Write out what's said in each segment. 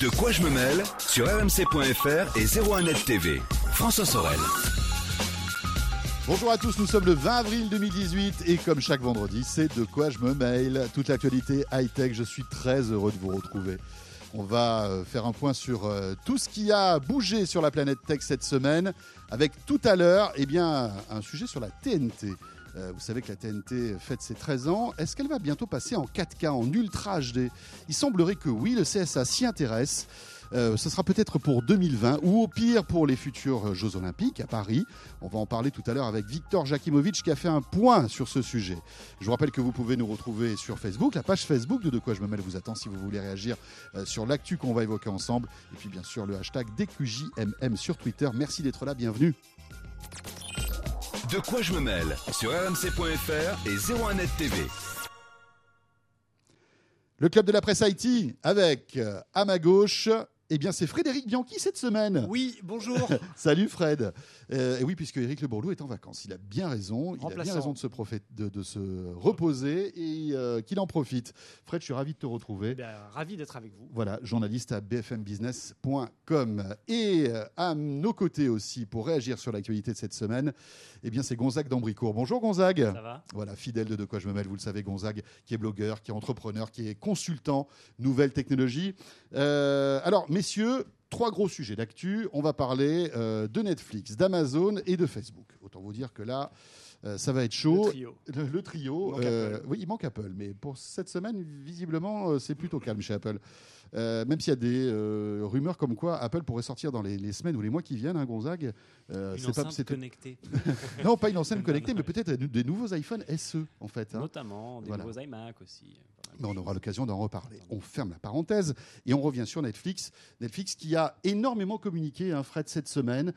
De quoi je me mêle sur rmc.fr et 01net TV. François Sorel. Bonjour à tous, nous sommes le 20 avril 2018 et comme chaque vendredi, c'est de quoi je me mail. Toute l'actualité high-tech, je suis très heureux de vous retrouver. On va euh, faire un point sur euh, tout ce qui a bougé sur la planète tech cette semaine, avec tout à l'heure eh bien, un sujet sur la TNT. Euh, vous savez que la TNT fête ses 13 ans. Est-ce qu'elle va bientôt passer en 4K, en Ultra HD Il semblerait que oui, le CSA s'y intéresse. Euh, ce sera peut-être pour 2020 ou au pire pour les futurs Jeux Olympiques à Paris. On va en parler tout à l'heure avec Victor Jakimovic qui a fait un point sur ce sujet. Je vous rappelle que vous pouvez nous retrouver sur Facebook, la page Facebook de De quoi je me mêle vous attend si vous voulez réagir euh, sur l'actu qu'on va évoquer ensemble. Et puis bien sûr le hashtag DQJMM sur Twitter. Merci d'être là, bienvenue. De quoi je me mêle sur rmc.fr et 01net TV. Le club de la presse Haïti avec euh, à ma gauche eh bien, c'est Frédéric Bianchi cette semaine. Oui, bonjour. Salut Fred. Euh, et oui, puisque Eric Le Bourlou est en vacances. Il a bien raison. Il a bien raison de se, de, se reposer et euh, qu'il en profite. Fred, je suis ravi de te retrouver. Eh ravi d'être avec vous. Voilà, journaliste à bfmbusiness.com. Et euh, à nos côtés aussi, pour réagir sur l'actualité de cette semaine, eh bien, c'est Gonzague d'Ambricourt. Bonjour Gonzague. Ça va? Voilà, fidèle de De quoi je me mêle, vous le savez, Gonzague, qui est blogueur, qui est entrepreneur, qui est consultant, nouvelles technologies. alors, messieurs, trois gros sujets d'actu. On va parler euh, de Netflix, d'Amazon et de Facebook. Autant vous dire que là, euh, ça va être chaud. Le trio. Euh, oui, il manque Apple, mais pour cette semaine, visiblement, c'est plutôt calme chez Apple. Euh, même s'il y a des euh, rumeurs comme quoi Apple pourrait sortir dans les, semaines ou les mois qui viennent, hein, Gonzague. Euh, une enceinte connectée. non, pas une enceinte connectée, mais peut-être des nouveaux iPhone SE, en fait. Hein. Notamment, des nouveaux iMac aussi. Mais on aura l'occasion d'en reparler. On ferme la parenthèse et on revient sur Netflix. Netflix qui a énormément communiqué, hein, Fred, cette semaine,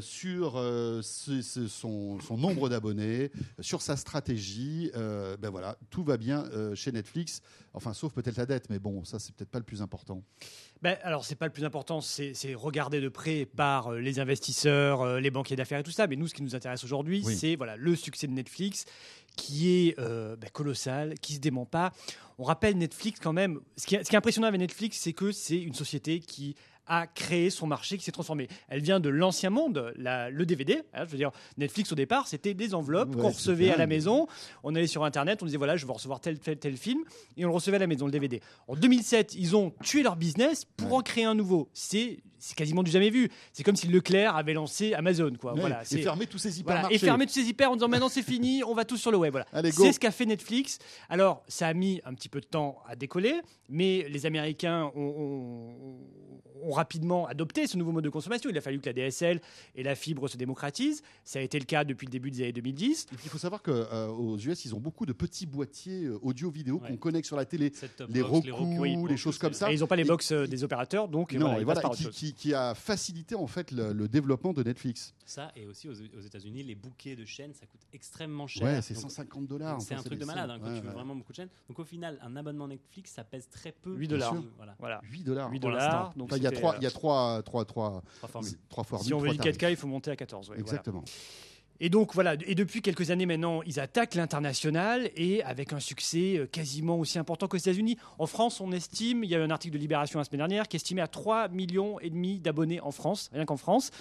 sur son, son, nombre d'abonnés, sur sa stratégie. ben voilà, tout va bien chez Netflix. Enfin, sauf peut-être la dette, mais bon, ça, c'est peut-être pas le plus important ben, alors, c'est pas le plus important, c'est regardé de près par euh, les investisseurs, euh, les banquiers d'affaires et tout ça. Mais nous, ce qui nous intéresse aujourd'hui, c'est voilà, le succès de Netflix qui est euh, ben, colossal, qui se dément pas. On rappelle Netflix quand même. Ce qui, ce qui est impressionnant avec Netflix, c'est que c'est une société qui a créé son marché, qui s'est transformé. Elle vient de l'ancien monde, le DVD. Hein, je veux dire, Netflix au départ, c'était des enveloppes qu'on recevait à la maison. On allait sur Internet, on disait voilà, je veux recevoir tel, tel, tel film, et on le recevait à la maison, le DVD. En 2007, ils ont tué leur business pour en créer un nouveau. C'est c'est quasiment du jamais vu. C'est comme si Leclerc avait lancé Amazon, quoi. voilà, et fermé tous ses hypermarchés. et fermé tous ses hyper en disant maintenant c'est fini, on va tous sur le web. Voilà. C'est ce qu'a fait Netflix. Alors ça a mis un petit peu de temps à décoller, mais les Américains ont, ont rapidement adopté ce nouveau mode de consommation. Il a fallu que la DSL et la fibre se démocratisent. Ça a été le cas depuis le début des années 2010. il faut savoir qu'aux euh, US, ils ont beaucoup de petits boîtiers euh, audio-vidéo qu'on connecte sur la télé. Les Roku, les, choses comme ça. Et ils n'ont pas les box euh, des opérateurs, donc non, voilà, qui, a facilité en fait le, développement de Netflix. Ça, et aussi aux, États-Unis, les bouquets de chaînes, ça coûte extrêmement cher. Ouais, c'est 150 dollars. C'est un truc de malade hein, quand tu veux vraiment beaucoup de chaînes. Donc au final, un abonnement Netflix, ça pèse très peu. 8 dollars. Voilà. 8 dollars. 8 dollars. il y a trois, il y a trois trois, trois, trois, formules. Si on veut du 4K, il faut monter à 14. Exactement. Et donc voilà, et depuis quelques années maintenant, ils attaquent l'international et avec un succès euh, quasiment aussi important qu'aux États-Unis. En France, on estime, il y a eu un article de Libération la semaine dernière qui estimait à 3 millions et demi d'abonnés en France, rien qu'en France,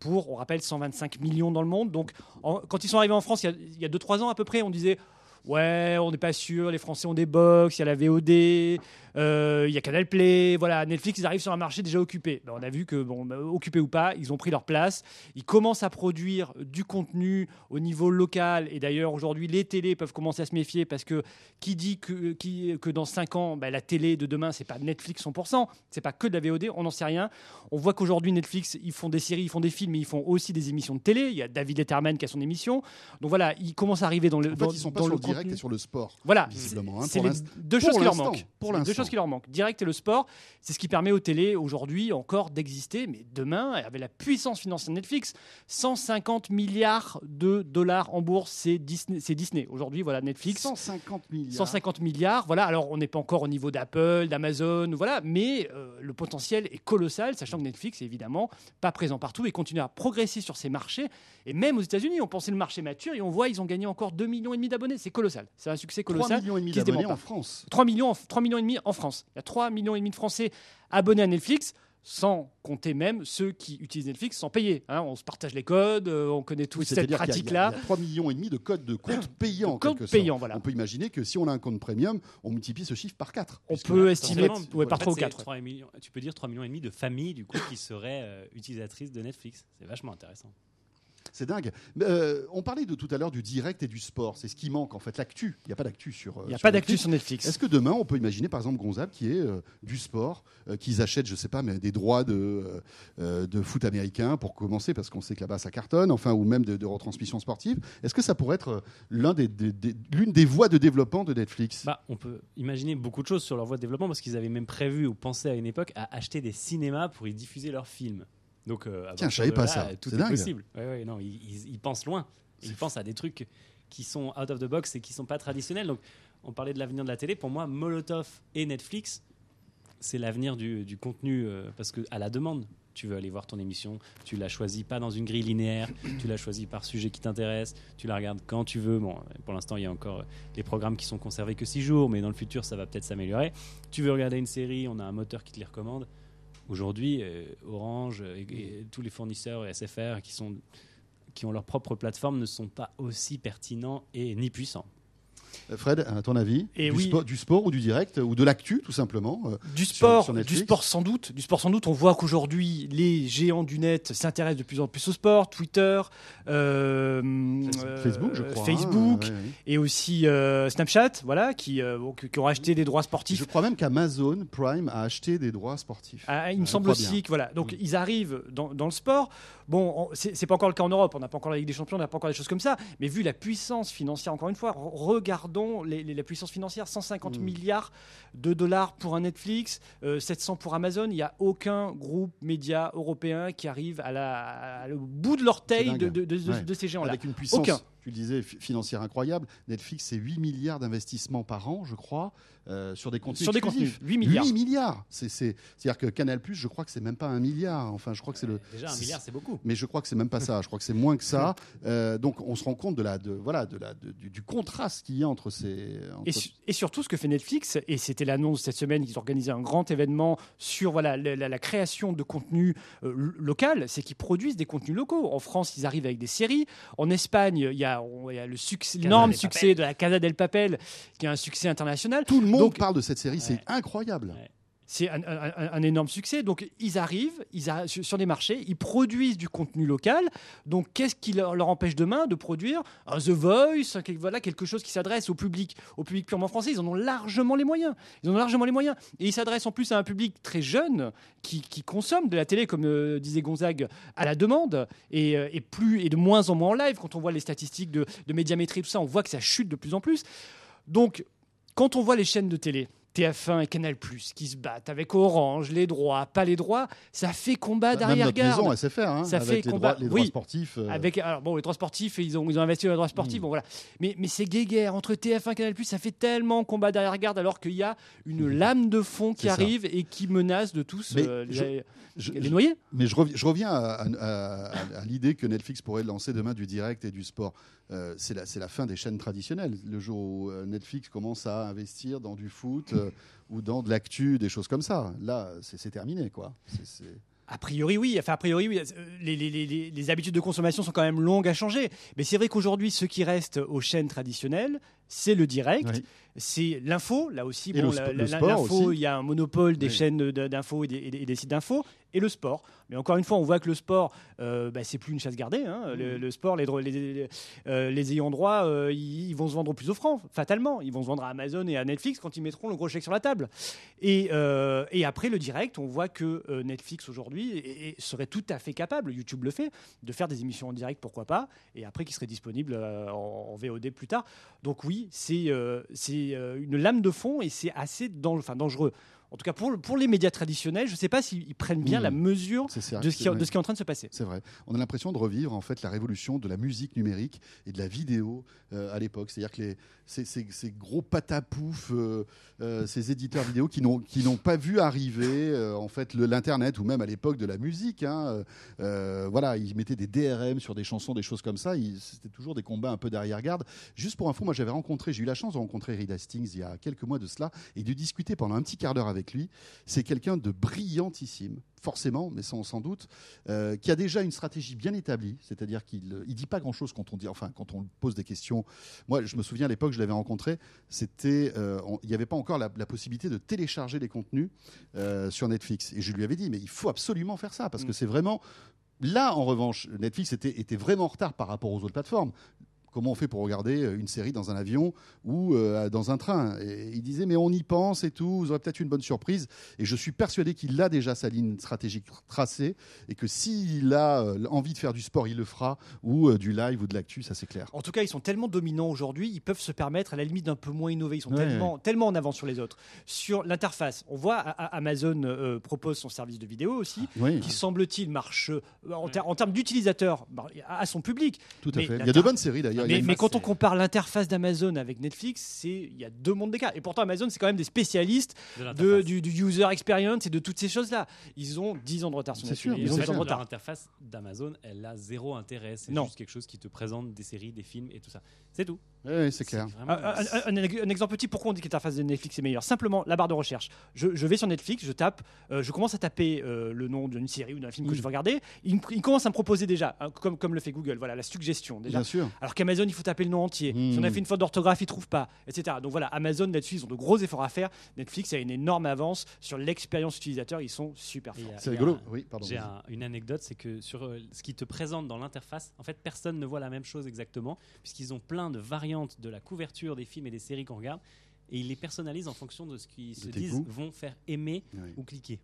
pour, on rappelle, 125 millions dans le monde. Donc quand ils sont arrivés en France, il y a 2-3 ans à peu près, on disait ouais, on n'est pas sûr, les Français ont des box, il y a la VOD, il y a Canal Play, voilà, Netflix, ils arrivent sur un marché déjà occupé. Ben, on a vu que, bon, ben, occupé ou pas, ils ont pris leur place. Ils commencent à produire du contenu au niveau local. Et d'ailleurs, aujourd'hui, les télés peuvent commencer à se méfier parce que qui dit que, qui, que dans 5 ans, ben, la télé de demain, c'est pas Netflix 100%, c'est pas que de la VOD, on n'en sait rien. On voit qu'aujourd'hui, Netflix, ils font des séries, ils font des films, mais ils font aussi des émissions de télé. Il y a David Letterman qui a son émission. Donc voilà, ils commencent à arriver dans le. En fait, ils sont pas sur le direct et sur le sport. Voilà, visiblement. Hein, c'est les deux choses qui leur manquent. Pour deux choses qui leur manquent. Direct et le sport, c'est ce qui permet aux télés aujourd'hui encore d'exister, mais demain, avec la puissance financière de Netflix, 150 milliards de dollars en bourse, c'est Disney. Disney. Aujourd'hui, voilà, Netflix. 150 milliards. 150 milliards. Voilà, alors on n'est pas encore au niveau d'Apple, d'Amazon, voilà, mais euh, le potentiel est colossal, sachant que Netflix est évidemment pas présent partout et continue à progresser sur ces marchés. Et même aux États-Unis, on pensait le marché mature et on voit ils ont gagné encore 2 millions et demi d'abonnés. C'est colossal. C'est un succès colossal. 3 millions et demi d'abonnés en France. 3 millions, 3 millions et demi en France. Il y a 3 millions et demi de Français abonnés à Netflix sans compter même ceux qui utilisent Netflix sans payer. Hein. on se partage les codes, euh, on connaît tous cette pratique-là. Il, y a 3 millions et demi de codes de compte payants. Compte payant, voilà. On peut imaginer que si on a un compte premium, on multiplie ce chiffre par 4. On peut estimer ouais, par 3 ou 4. 3 millions, tu peux dire 3 millions et demi de familles du coup qui seraient euh, utilisatrices de Netflix. C'est vachement intéressant. C'est dingue. Euh, on parlait de tout à l'heure du direct et du sport. C'est ce qui manque en fait, l'actu. Il n'y a pas d'actu sur. Euh, Il n'y a pas d'actu sur Netflix. Est-ce que demain on peut imaginer par exemple Gonzalo qui est euh, du sport, qu'ils achètent, je sais pas, mais des droits de, de foot américain pour commencer parce qu'on sait que là-bas ça cartonne, enfin ou même de, retransmission sportive. Est-ce que ça pourrait être l'un des, l'une des voies de développement de Netflix? Bah, on peut imaginer beaucoup de choses sur leur voie de développement parce qu'ils avaient même prévu ou pensé à une époque à acheter des cinémas pour y diffuser leurs films. Donc, euh, Tiens, je savais pas ça. Tout est, possible. non, ils, pensent loin. Ils pensent à des trucs qui sont out of the box et qui sont pas traditionnels. Donc, on parlait de l'avenir de la télé. Pour moi, Molotov et Netflix, c'est l'avenir du, contenu euh, parce que à la demande. Tu veux aller voir ton émission, tu la choisis pas dans une grille linéaire, tu la choisis par sujet qui t'intéresse, tu la regardes quand tu veux. Bon, pour l'instant, il y a encore des programmes qui sont conservés que 6 jours, mais dans le futur, ça va peut-être s'améliorer. Tu veux regarder une série, on a un moteur qui te les recommande. Aujourd'hui, euh, Orange et, tous les fournisseurs SFR qui, sont, qui ont leur propre plateforme ne sont pas aussi pertinents et ni puissants. Euh, Fred, à ton avis du, sport, du, sport, ou du direct ou de l'actu tout simplement euh, Du sport, du sport sans doute. Du sport sans doute. On voit qu'aujourd'hui les géants du net s'intéressent de plus en plus au sport. Twitter, euh, Facebook, je crois, Facebook hein, et aussi Snapchat, voilà, qui, qui, ont acheté des droits sportifs. Je crois même qu'Amazon Prime a acheté des droits sportifs. Ah, il me semble aussi que voilà. Donc mm. ils arrivent dans, dans le sport. Bon, c'est pas encore le cas en Europe. On n'a pas encore la Ligue des Champions, on n'a pas encore des choses comme ça. Mais vu la puissance financière, encore une fois, regardons les, la puissance financière 150 mm. milliards de dollars pour un Netflix, 700 euh, pour Amazon. Il n'y a aucun groupe média européen qui arrive à la, au bout de l'orteil de, de, ces géants-là. Avec une puissance. Aucun tu disais, financière incroyable. Netflix, c'est 8 milliards d'investissements par an, je crois, euh, sur des contenus. Sur des contenus, 8 milliards. 8 milliards C'est-à-dire que Canal, je crois que c'est même pas un milliard. Enfin, je crois que c'est le. Déjà, un milliard, c'est beaucoup. Mais je crois que c'est même pas ça. Je crois que c'est moins que ça. Euh, donc, on se rend compte de la, de, voilà, de la, du, contraste qu'il y a entre ces. Et, surtout, ce que fait Netflix, et c'était l'annonce cette semaine qu'ils organisaient un grand événement sur voilà, la, création de contenu euh, local, c'est qu'ils produisent des contenus locaux. En France, ils arrivent avec des séries. En Espagne, il y a il y a le succès, l'énorme succès de la Casa del Papel, qui est un succès international. Tout le monde parle de cette série, c'est incroyable. C'est un, énorme succès. Donc, ils arrivent ils sur des marchés, ils produisent du contenu local. Donc, qu'est-ce qui leur, empêche demain de produire un The Voice, voilà, quelque chose qui s'adresse au public, au public purement français Ils en ont largement les moyens. Ils en ont largement les moyens. Et ils s'adressent en plus à un public très jeune qui, consomme de la télé, comme euh, disait Gonzague, à la demande et, euh, et, de moins en moins en live. Quand on voit les statistiques de, de médiamétrie, tout ça, on voit que ça chute de plus en plus. Donc, quand on voit les chaînes de télé, TF1 et Canal qui se battent avec Orange, les droits, pas les droits, ça fait combat d'arrière-garde. Maison, hein, ça fait les combat. Droits, les droits sportifs. Euh. Avec alors bon, les droits sportifs, ils ont ils ont investi dans les droits sportifs, hmm. bon voilà. Mais mais c'est guéguerre entre TF1 et Canal ça fait tellement combat d'arrière-garde alors qu'il y a une hmm. lame de fond qui arrive et qui menace de tous euh, les, noyer. Mais je, reviens, je reviens à, l'idée que Netflix pourrait lancer demain du direct et du sport. Euh, c'est la, la, fin des chaînes traditionnelles. Le jour où Netflix commence à investir dans du foot, ou dans de l'actu, des choses comme ça. Là, c'est terminé, quoi. A priori, oui. Enfin, a priori, oui. Les, les, habitudes de consommation sont quand même longues à changer. Mais c'est vrai qu'aujourd'hui, ce qui reste aux chaînes traditionnelles, c'est le direct, c'est l'info. Là aussi, bon, l'info, il y a un monopole des chaînes d'info et, et, des sites d'info et le sport. Mais encore une fois, on voit que le sport, euh, bah, c'est plus une chasse gardée. Hein. Le, mmh. sport, les, les, euh, les, ayants droit, euh, ils, vont se vendre au plus offrant, fatalement. Ils vont se vendre à Amazon et à Netflix quand ils mettront le gros chèque sur la table. Et, et après, le direct, on voit que Netflix aujourd'hui serait tout à fait capable, YouTube le fait, de faire des émissions en direct, pourquoi pas, et après qui seraient disponibles en, VOD plus tard. Donc oui, c'est c'est une lame de fond et c'est assez dangereux En tout cas, pour, le- pour les médias traditionnels, je ne sais pas s'ils prennent bien Mmh. la mesure C'est c'est- de ce, qui, c'est- de ce qui est en train de se passer. C'est vrai. On a l'impression de revivre en fait la révolution de la musique numérique et de la vidéo euh, à l'époque. C'est-à-dire que les, ces, ces- ces gros patapouf, euh, euh, ces éditeurs vidéo qui n'ont pas vu arriver en fait l'internet ou même à l'époque de la musique. hein, voilà, ils mettaient des DRM sur des chansons, des choses comme ça. C'était toujours des combats un peu derrière-garde. Juste pour info, moi j'avais rencontré, j'ai eu la chance de rencontrer Reed Hastings il y a quelques mois de cela et de discuter pendant un petit quart d'heure avec lui. C'est quelqu'un de brillantissime, forcément, mais sans, sans doute, euh, qui a déjà une stratégie bien établie, c'est-à-dire qu'il ne dit pas grand-chose quand on dit, enfin, quand on pose des questions. Moi, je me souviens à l'époque, je l'avais rencontré, c'était, euh, on- il n'y avait pas encore la, la possibilité de télécharger les contenus euh, sur Netflix, et je lui avais dit, mais il faut absolument faire ça parce que Mm. c'est vraiment Là, en revanche, Netflix était, était vraiment en retard par rapport aux autres plateformes. Comment on fait pour regarder euh, une série dans un avion ou euh, dans un train Et il disait, mais on y pense et tout, vous aurez peut-être une bonne surprise. Et je suis persuadé qu'il a déjà sa ligne stratégique tracée et que s'il a euh, envie de faire du sport, il le fera, ou du live ou de l'actu, ça c'est clair. En tout cas, ils sont tellement dominants aujourd'hui, ils peuvent se permettre à la limite d'un peu moins innover. Ils sont Ouais, tellement, tellement en avance sur les autres. Sur l'interface, on voit Amazon euh, propose son service de vidéo aussi, Oui, qui semble-t-il marche en, ter- en termes d'utilisateurs bah, à son public. tout à mais fait. Il y a de bonnes séries d'ailleurs. Mais, quand on compare l'interface d'Amazon avec Netflix, c'est il y a deux mondes d'écart. Et pourtant, Amazon, c'est quand même des spécialistes de du, du user experience et de toutes ces choses-là. Ils ont 10 ans de retard sur C'est Netflix. sûr, Ils ont en 10 fait, ans de retard. L'interface d'Amazon, elle a zéro intérêt. C'est juste quelque chose qui te présente des séries, des films et tout ça. C'est tout. Ouais, c'est clair. vraiment- Un, un- un- un exemple petit, pourquoi on dit que l'interface de Netflix est meilleure? Simplement, la barre de recherche. Je, je vais sur Netflix, je tape, euh, je commence à taper euh, le nom d'une série ou d'un film que je veux regarder. Il, il commence à me proposer déjà, hein, comme, comme le fait Google, voilà, la suggestion déjà. Bien sûr. Alors qu'Amazon, il faut taper le nom entier. Mm. Si on a fait une faute d'orthographe, il trouve pas, etc. Donc voilà, Amazon là-dessus, ils ont de gros efforts à faire. Netflix a une énorme avance sur l'expérience utilisateur. Ils sont super forts. C'est rigolo. un- Oui, pardon. J'ai une anecdote, c'est que sur euh, ce qui te présente dans l'interface, en fait, personne ne voit la même chose exactement, puisqu'ils ont plein de variantes de la couverture des films et des séries qu'on regarde, et ils les personnalisent en fonction de ce qu'ils se disent vont faire aimer ou cliquer.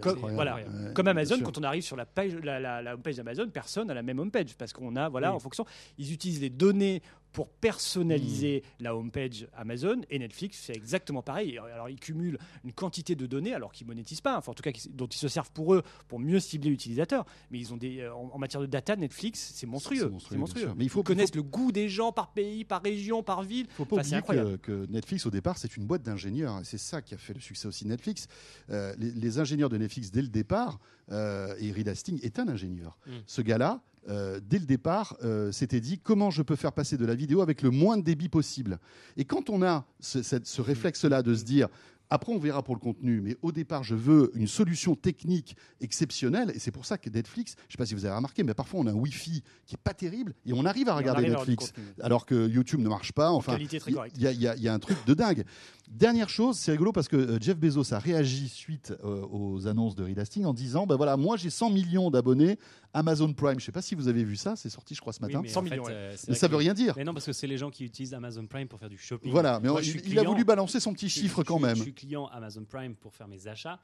Comme- incroyable. voilà. Ouais, Comme bien Amazon, quand on arrive sur la page, la, la, la homepage d'Amazon, personne n'a la même homepage parce qu'on a, voilà, Oui. en fonction, ils utilisent les données pour personnaliser la homepage Amazon et Netflix fait exactement pareil. Et Alors ils cumulent une quantité de données alors qu'ils monétisent pas, enfin en tout cas dont ils se servent pour eux pour mieux cibler l'utilisateur. Mais ils ont des, euh, en, en matière de data, Netflix, c'est monstrueux. C'est C'est. Mais il faut- ils connaissent le goût des gens par pays, par région, par ville. faut pas Enfin, c'est oublier que, Netflix, au départ, c'est une boîte d'ingénieurs. Et C'est ça qui a fait le succès aussi de Netflix. Euh, les, les ingénieurs de Netflix, dès le départ, euh, et Reed Hastings est un ingénieur. Mm. Ce gars-là, euh, dès le départ, euh, s'était dit comment je peux faire passer de la vidéo avec le moins de débit possible. Et quand on a ce, réflexe-là de se dire après, on verra pour le contenu, mais au départ, je veux une solution technique exceptionnelle. Et c'est pour ça que Netflix, je ne sais pas si vous avez remarqué, mais parfois on a un Wi-Fi qui est pas terrible et on arrive à regarder arrive Netflix alors que YouTube ne marche pas. Enfin, il- y, y a un truc de dingue. Dernière chose, c'est rigolo parce que euh, Jeff Bezos a réagi suite euh, aux annonces de Reed Hastings en disant ben voilà, moi j'ai 100 millions d'abonnés Amazon Prime. Je ne sais pas si vous avez vu ça, c'est sorti je crois ce Oui, matin. mais 100 en fait, millions, ouais. euh, mais ça veut rien dire. Mais non, parce que c'est les gens qui utilisent Amazon Prime pour faire du shopping. Voilà, mais Moi, je il, il a voulu balancer son petit Je- chiffre je quand suis- même. Je suis client Amazon Prime pour faire mes achats.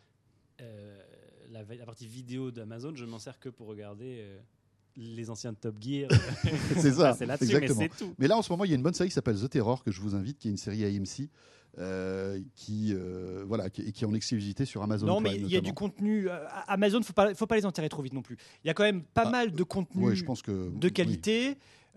Euh, la, la partie vidéo d'Amazon, je ne m'en sers que pour regarder euh, les anciens Top Gear. c'est ça, c'est là-dessus, mais exactement. c'est tout. Mais là, en ce moment, il y a une bonne série qui s'appelle The Terror que je vous invite, qui est une série AMC, euh, qui euh, voilà, qui, qui est en exclusivité sur Amazon Non, Prime. mais il y a du contenu. euh, Amazon, faut pas, faut pas les enterrer trop vite non plus. Il y a quand même pas Ah, mal de contenu Ouais, je pense que de oui.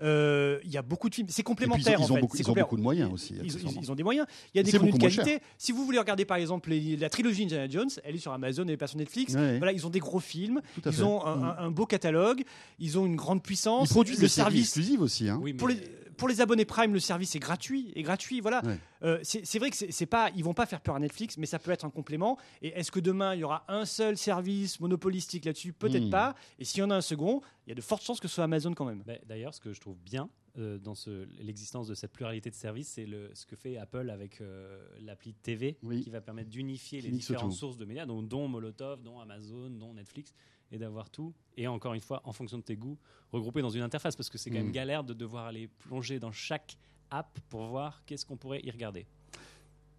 Euh, Il y a beaucoup de films. C'est complémentaire ils, ont, ils en fait. beaucoup, ils ont beaucoup de moyens aussi. Ils, ils- accessoirement. ils ont des moyens. Il y a des contenus de qualité. Si vous voulez regarder par exemple les- la trilogie Indiana Jones, elle est sur Amazon et pas sur Netflix. Ouais, Voilà, ils ont des gros films, ils fait. ont un, Mm. un- un beau catalogue, ils ont une grande puissance. Ils produisent le des service exclusives aussi. Hein. Oui, mais pour les, pour les abonnés Prime, le service est gratuit. Et gratuit, voilà. Ouais. Euh, c'est vrai que c'est pas, ils vont pas faire peur à Netflix, mais ça peut être un complément. Et est-ce que demain il y aura un seul service monopolistique là-dessus? Peut-être Hmm. pas. Et s'il y en a un second, il y a de fortes chances que ce soit Amazon quand même. Bah, D'ailleurs, ce que je trouve bien euh, dans ce- l'existence de cette pluralité de services, c'est ce que fait Apple avec euh, l'appli TV, Oui. qui va permettre d'unifier les différentes sources de médias, donc, dont Molotov, dont Amazon, dont Netflix, et d'avoir tout. Et encore une fois, en fonction de tes goûts, regroupé dans une interface, parce que c'est quand Mm. même galère de devoir aller plonger dans chaque app pour voir qu'est-ce qu'on pourrait y regarder.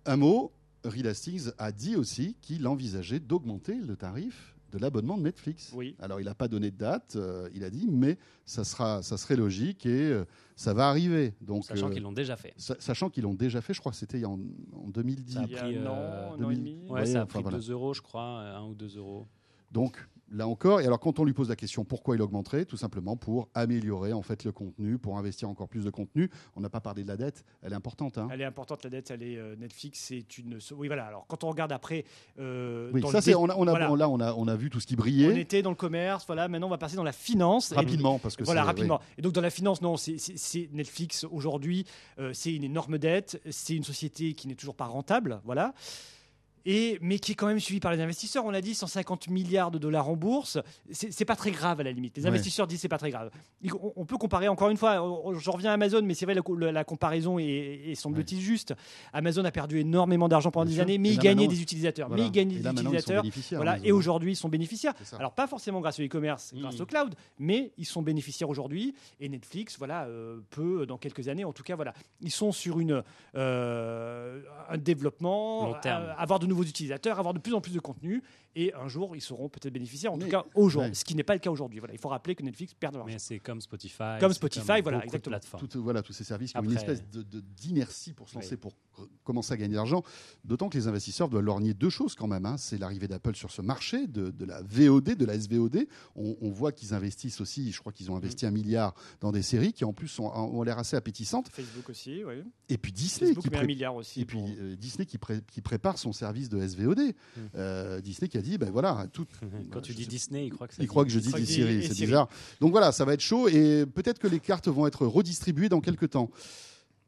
Un mot, Reed Hastings a dit aussi qu'il envisageait d'augmenter le tarif de l'abonnement de Netflix. Oui. Alors, il n'a pas donné de date, euh, il a dit, mais ça, sera, ça serait logique et euh, ça va arriver. Donc, Sachant euh, qu'ils l'ont déjà fait. sa- sachant qu'ils l'ont déjà fait, je crois que c'était en, en 2010. Ça a pris, un an, un an et 2000. demi. Ouais, Ouais, ça a enfin, pris voilà. 2 euros, je crois, 1 ou 2 euros. Donc là encore, et alors quand on lui pose la question pourquoi il augmenterait, tout simplement pour améliorer en fait le contenu, pour investir encore plus de contenu. On n'a pas parlé de la dette, elle est importante. hein. Elle est importante, la dette, elle est euh, Netflix, c'est une. Oui, voilà. Alors, quand on regarde après. euh, Oui, dans ça le c'est dé- on a, on a- voilà. là on a on a vu tout ce qui On brillait était dans le commerce, voilà. Maintenant, on va passer dans la finance. Et- rapidement parce que voilà, rapidement. Et donc, dans la finance, non, c'est Netflix aujourd'hui, euh, c'est une énorme dette, c'est une société qui n'est toujours pas rentable, voilà. Et, mais qui est quand même suivie par les investisseurs. On l'a dit, 150 milliards de dollars en bourse. C'est pas très grave à la limite. Les Ouais. investisseurs disent c'est pas très grave. On, on peut comparer encore une fois. J'en reviens à Amazon, mais c'est vrai la, la comparaison est, est semble-t-il juste. Amazon a perdu énormément d'argent pendant Bien des sûr. années, mais il gagnait des utilisateurs. Voilà. Mais il gagnait Et des utilisateurs. Voilà, Amazon. et aujourd'hui, ils sont bénéficiaires. Alors, pas forcément grâce au e-commerce, grâce Mhm. au cloud, mais ils sont bénéficiaires aujourd'hui. Et Netflix, voilà, euh, peut, dans quelques années, en tout cas, voilà, ils sont sur une, euh, un développement, Long terme. euh, avoir de nouveaux utilisateurs, avoir de plus en plus de contenu. Et un jour, ils seront peut-être bénéficiaires, en Mais- tout cas aujourd'hui, ouais. ce qui n'est pas le cas aujourd'hui. Voilà, il faut rappeler que Netflix perd de l'argent. Mais c'est comme Spotify. Comme Spotify, voilà, beaucoup de exactement. plateformes. Tout- voilà, tous ces services qui ont une espèce de- de- d'inertie pour se lancer, Oui. pour commencer à gagner de l'argent. D'autant que les investisseurs doivent lorgner deux choses quand même. hein. C'est l'arrivée d'Apple sur ce marché, de, de la VOD, de la SVOD. On, on voit qu'ils investissent aussi, je crois qu'ils ont investi Mm. un milliard dans des séries qui en plus sont- ont l'air assez appétissantes. Facebook aussi, oui. Et puis Disney Facebook qui, met un milliard aussi. et puis pour- euh, Disney qui, pré- qui prépare son service de SVOD. Mm. Euh, Disney qui a dit, ben voilà, tout, Quand tu dis sais- Disney, il croit que ça il croit que je dis et c'est bizarre. Donc voilà, ça va être chaud et peut-être que les cartes vont être redistribuées dans quelques temps.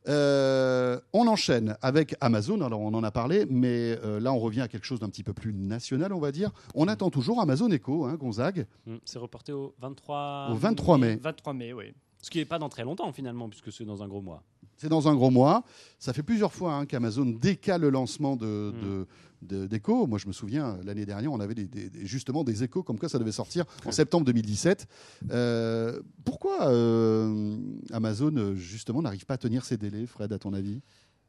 Euh, on enchaîne avec Amazon, alors on en a parlé, mais euh, là on revient à quelque chose d'un petit peu plus national, on va dire. On attend toujours Amazon Echo, hein, Gonzague, Mm, C'est reporté au 23 au 23 mai. 23 mai, oui. Ce qui n'est pas dans très longtemps finalement, puisque c'est dans un gros mois. C'est dans un gros mois. Ça fait plusieurs fois hein, qu'Amazon décale le lancement de, Mm. de- d'Echo. Moi, je me souviens, l'année dernière, on avait des- des- des- justement des échos comme quoi ça devait sortir en septembre 2017. Euh, pourquoi euh, Amazon, euh, justement, n'arrive pas à tenir ses délais, Fred, à ton avis?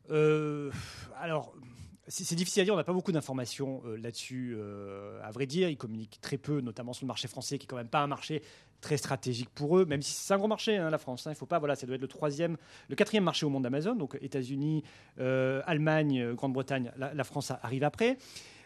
Euh, alors, c'est difficile à dire, on n'a pas beaucoup d'informations euh, là-dessus. euh, à vrai dire, ils communiquent très peu, notamment sur le marché français, qui est quand même pas un marché très stratégique pour eux, même si c'est un gros marché, hein, la France. hein, il faut pas, voilà, ça doit être le troisième, le quatrième marché au monde d'Amazon, donc États-Unis, euh, Allemagne, Grande-Bretagne, la, France arrive après.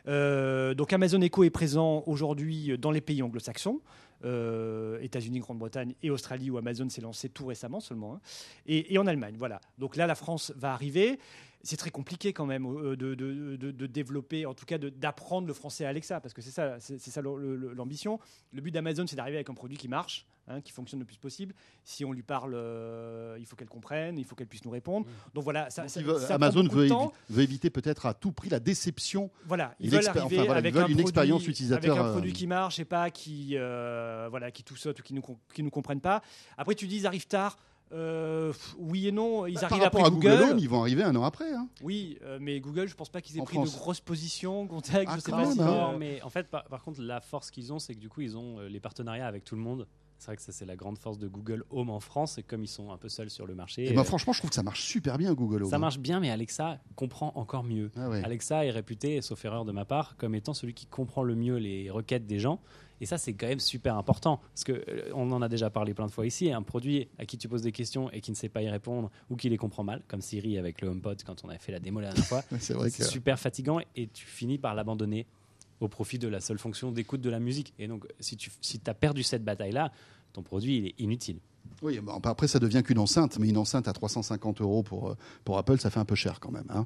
Donc Amazon Echo est présent aujourd'hui dans les pays anglo-saxons. États-Unis, Grande-Bretagne et Australie où Amazon s'est lancé tout récemment seulement, hein, et, et en Allemagne. Voilà. Donc là, la France va arriver. C'est très compliqué quand même euh, de, de- de- de développer, en tout cas d'apprendre le français à Alexa, parce que c'est ça, c'est ça l'ambition. Le but d'Amazon, c'est d'arriver avec un produit qui marche, hein, qui fonctionne le plus possible. Si on lui parle, euh, il faut qu'elle comprenne, il faut qu'elle puisse nous répondre. Donc voilà, ça, Donc, ça- veut- ça Amazon veut, temps. évi- veut éviter peut-être à tout prix la déception. Voilà, ils veulent arriver enfin, voilà, ils avec veulent un une produit, expérience utilisateur, avec un euh, produit qui marche et pas qui, euh, voilà, qui tout saute ou qui nous qui nous comprennent pas. Après, tu dis ils arrivent tard. Euh, oui et non, ils Bah, par arrivent rapport après à Google, Google. Home, ils vont arriver un an après. hein. Oui, euh, mais Google, je pense pas qu'ils aient En pris France. de grosses positions. Contact, Ah, je sais pas même, si. hein. euh, Non, mais en fait, par, par contre, la force qu'ils ont, c'est que du coup, ils ont euh, les partenariats avec tout le monde. C'est vrai que ça, c'est la grande force de Google Home en France. Et comme ils sont un peu seuls sur le marché, Et euh, franchement, je trouve que ça marche super bien, Google Home. ça marche bien, mais Alexa comprend encore mieux. Ah ouais. Alexa est réputé, sauf erreur de ma part, comme étant celui qui comprend le mieux les requêtes des gens. Et ça, c'est quand même super important. Parce que euh, on en a déjà parlé plein de fois ici. Un produit à qui tu poses des questions et qui ne sait pas y répondre ou qui les comprend mal, comme Siri avec le HomePod quand on a fait la démo la dernière fois, C'est super fatigant et tu finis par l'abandonner au profit de la seule fonction d'écoute de la musique. Et donc, si tu si as perdu cette bataille-là, ton produit, il est inutile. Oui, bon, après, ça devient qu'une enceinte, mais une enceinte à 350 euros pour, euh, pour Apple, ça fait un peu cher quand même. hein.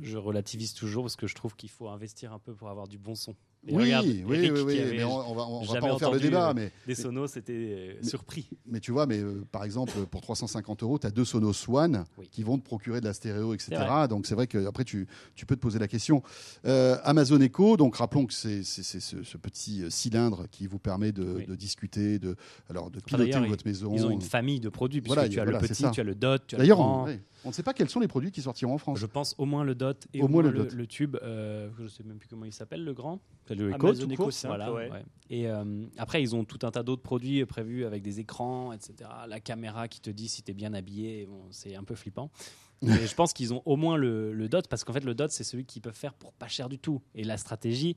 Je relativise toujours parce que je trouve qu'il faut investir un peu pour avoir du bon son. Et Oui, regarde, oui, Eric, oui, mais on, va, on va pas en faire le débat, euh, mais, Des sonos, c'était euh, surpris. mais tu vois, mais euh, par exemple, pour 350 euros, tu as deux Sonos One Oui. qui vont te procurer de la stéréo, etc. Donc c'est vrai qu'après, tu, tu peux te poser la question. Euh, Amazon Echo, donc rappelons que c'est ce, ce petit cylindre qui vous permet de, Oui. de discuter, de, alors, de piloter votre maison. Ils ont une famille de produits, puisque Voilà, tu as voilà, le petit, tu as le dot, tu as le D'ailleurs, grand. on ne sait pas quels sont les produits qui sortiront en France. Je pense au moins le dot et Au moins le le, dot. le tube. euh, je ne sais même plus comment il s'appelle, le grand. Le Echo, tout Echo court, simple, voilà, ouais. ouais. Et euh, après, ils ont tout un tas d'autres produits prévus avec des écrans, etc. La caméra qui te dit si tu es bien habillé. Bon, c'est un peu flippant. Mais je pense qu'ils ont au moins le, le dot, parce qu'en fait, le dot, c'est celui qu'ils peuvent faire pour pas cher du tout. Et la stratégie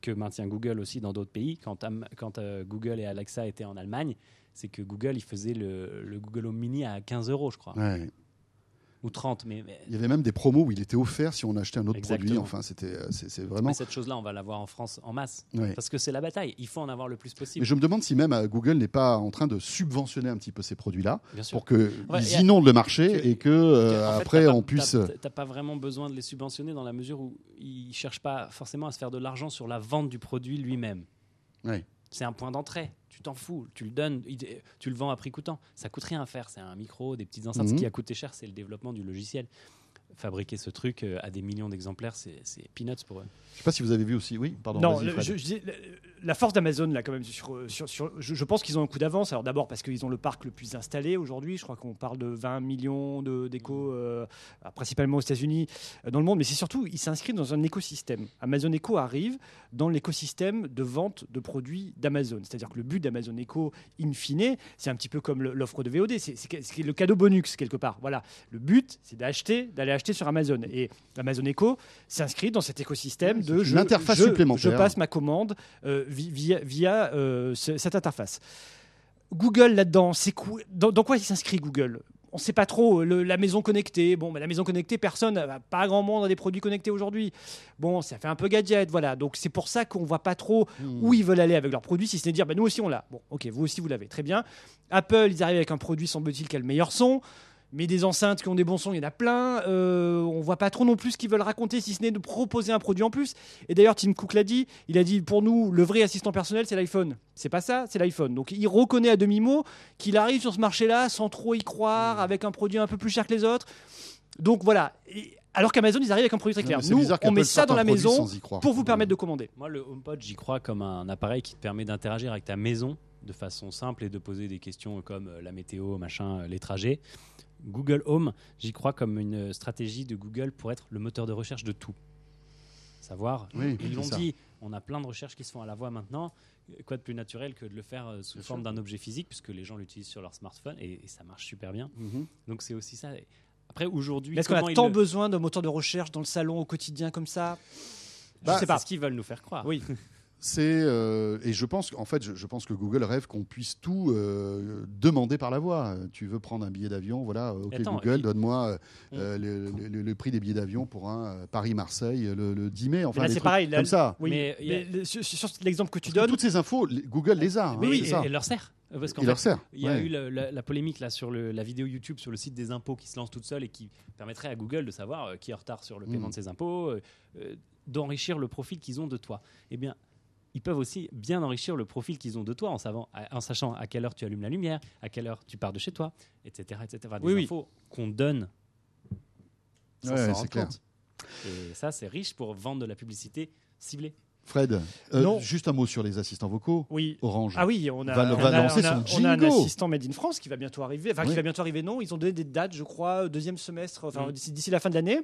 que, maintient Google aussi dans d'autres pays. Quand, euh, Google et Alexa étaient en Allemagne, c'est que Google, il faisait le, le Google Home Mini à 15 euros, je crois, Ouais. Ou 30. Mais, mais, Il y avait même des promos où il était offert si on achetait un autre produit. Enfin, c'était, euh, c'est vraiment. mais cette chose-là, on va l'avoir en France en masse. Parce que c'est la bataille. Il faut en avoir le plus possible. Mais je me demande si même euh, Google n'est pas en train de subventionner un petit peu ces produits-là pour qu'ils Ouais, inondent le marché que- et que euh, En fait, après t'as pas- on puisse. t'as- pas vraiment besoin de les subventionner dans la mesure où ils cherchent pas forcément à se faire de l'argent sur la vente du produit lui-même. Ouais. C'est un point d'entrée. Tu t'en fous. Tu le donnes. Tu le vends à prix coûtant. Ça coûte rien à faire. C'est un micro, des petites enceintes. Mhm. Ce qui a coûté cher, c'est le développement du logiciel. Fabriquer ce truc euh, à des millions d'exemplaires, c'est peanuts pour eux. Je sais pas si vous avez vu aussi. Oui, pardon. Non, vas-y, le- Fred. je- je dis, la, force d'Amazon, là, quand même, sur, sur, sur- je, je pense qu'ils ont un coup d'avance. Alors, d'abord, parce qu'ils ont le parc le plus installé aujourd'hui. Je crois qu'on parle de 20 millions de- d'échos, euh, principalement aux États-Unis, euh, dans le monde. Mais c'est surtout, ils s'inscrivent dans un écosystème. Amazon Echo arrive dans l'écosystème de vente de produits d'Amazon. C'est-à-dire que le but d'Amazon Echo, in fine, c'est un petit peu comme l'offre de VOD. C'est le cadeau bonus, quelque part. Voilà. Le but, c'est d'acheter, d'aller acheter sur Amazon. Et Amazon Echo s'inscrit dans cet écosystème de je- une interface je- supplémentaire. Je passe ma commande euh, vi- via, via euh, ce- cette interface. Google là-dedans, c'est quoi dans, dans quoi il s'inscrit Google? On ne sait pas trop. Le- la maison connectée, bon, bah, la maison connectée, personne, euh, pas grand monde a des produits connectés aujourd'hui. Bon, ça fait un peu gadget, voilà. Donc c'est pour ça qu'on voit pas trop Hmm. où ils veulent aller avec leurs produits, si ce n'est dire, bah, nous aussi on l'a. Bon, ok, vous aussi vous l'avez, très bien. Apple, ils arrivent avec un produit, semble-t-il, qui a le meilleur son. Mais des enceintes qui ont des bons sons, il y en a plein. Euh, on voit pas trop non plus ce qu'ils veulent raconter, si ce n'est de proposer un produit en plus. Et d'ailleurs, Tim Cook l'a dit. Il a dit pour nous, le vrai assistant personnel, c'est l'iPhone. C'est pas ça, c'est l'iPhone. Donc il reconnaît à demi-mot qu'il arrive sur ce marché-là sans trop y croire, avec un produit un peu plus cher que les autres. Donc voilà. Et- alors qu'Amazon, ils arrivent avec un produit très clair. Nous, on met ça dans la maison pour vous permettre de commander. Moi, le HomePod, j'y crois comme un appareil qui te permet d'interagir avec ta maison de façon simple et de poser des questions comme euh, la météo, machin, euh, les trajets. Google Home, j'y crois comme une stratégie de Google pour être le moteur de recherche de tout. Savoir, Oui, ils l'ont dit, on a plein de recherches qui se font à la voix maintenant. Quoi de plus naturel que de le faire euh, sous Bien forme d'un objet physique, puisque les gens l'utilisent sur leur smartphone et, et ça marche super bien. Mhm. Donc c'est aussi ça. Après, aujourd'hui, Est-ce qu'on comment a ils tant le- besoin d'un moteur de recherche dans le salon au quotidien comme ça? Je Bah, sais pas. C'est ce qu'ils veulent nous faire croire. Oui. C'est euh, et je pense en fait je, je pense que Google rêve qu'on puisse tout euh, demander par la voix. Tu veux prendre un billet d'avion, voilà, ok Attends, Google, puis- donne-moi euh, le, le- le prix des billets d'avion pour un euh, Paris-Marseille le, le 10 mai, enfin là, des c'est trucs pareil, là, comme ça. Oui, Mais sur, sur l'exemple que tu Parce que donnes, toutes ces infos, Google les a. hein, Mais oui, c'est et, ça. et leur sert. Parce qu'en Il fait, leur sert. Il y a Ouais. eu la, la- la polémique là sur le- la vidéo YouTube sur le site des impôts qui se lance toute seule et qui permettrait à Google de savoir euh, qui est en retard sur le paiement Mm. de ses impôts, euh, euh, d'enrichir le profil qu'ils ont de toi. Eh bien, ils peuvent aussi bien enrichir le profil qu'ils ont de toi en, savant, en sachant à quelle heure tu allumes la lumière, à quelle heure tu pars de chez toi, etc. etc. Des Oui, oui. infos qu'on donne sans Ouais, s'en c'est rendre clair. compte. Et ça, c'est riche pour vendre de la publicité ciblée. Fred, euh, Non. juste un mot sur les assistants vocaux. oui. Orange. Ah oui, on a, Va- on va a- lancer on a- son on a un assistant Made in France qui va bientôt arriver. Enfin, Oui. qui va bientôt arriver, non. Ils ont donné des dates, je crois, deuxième semestre, enfin, Mm. d'ici, d'ici la fin de l'année.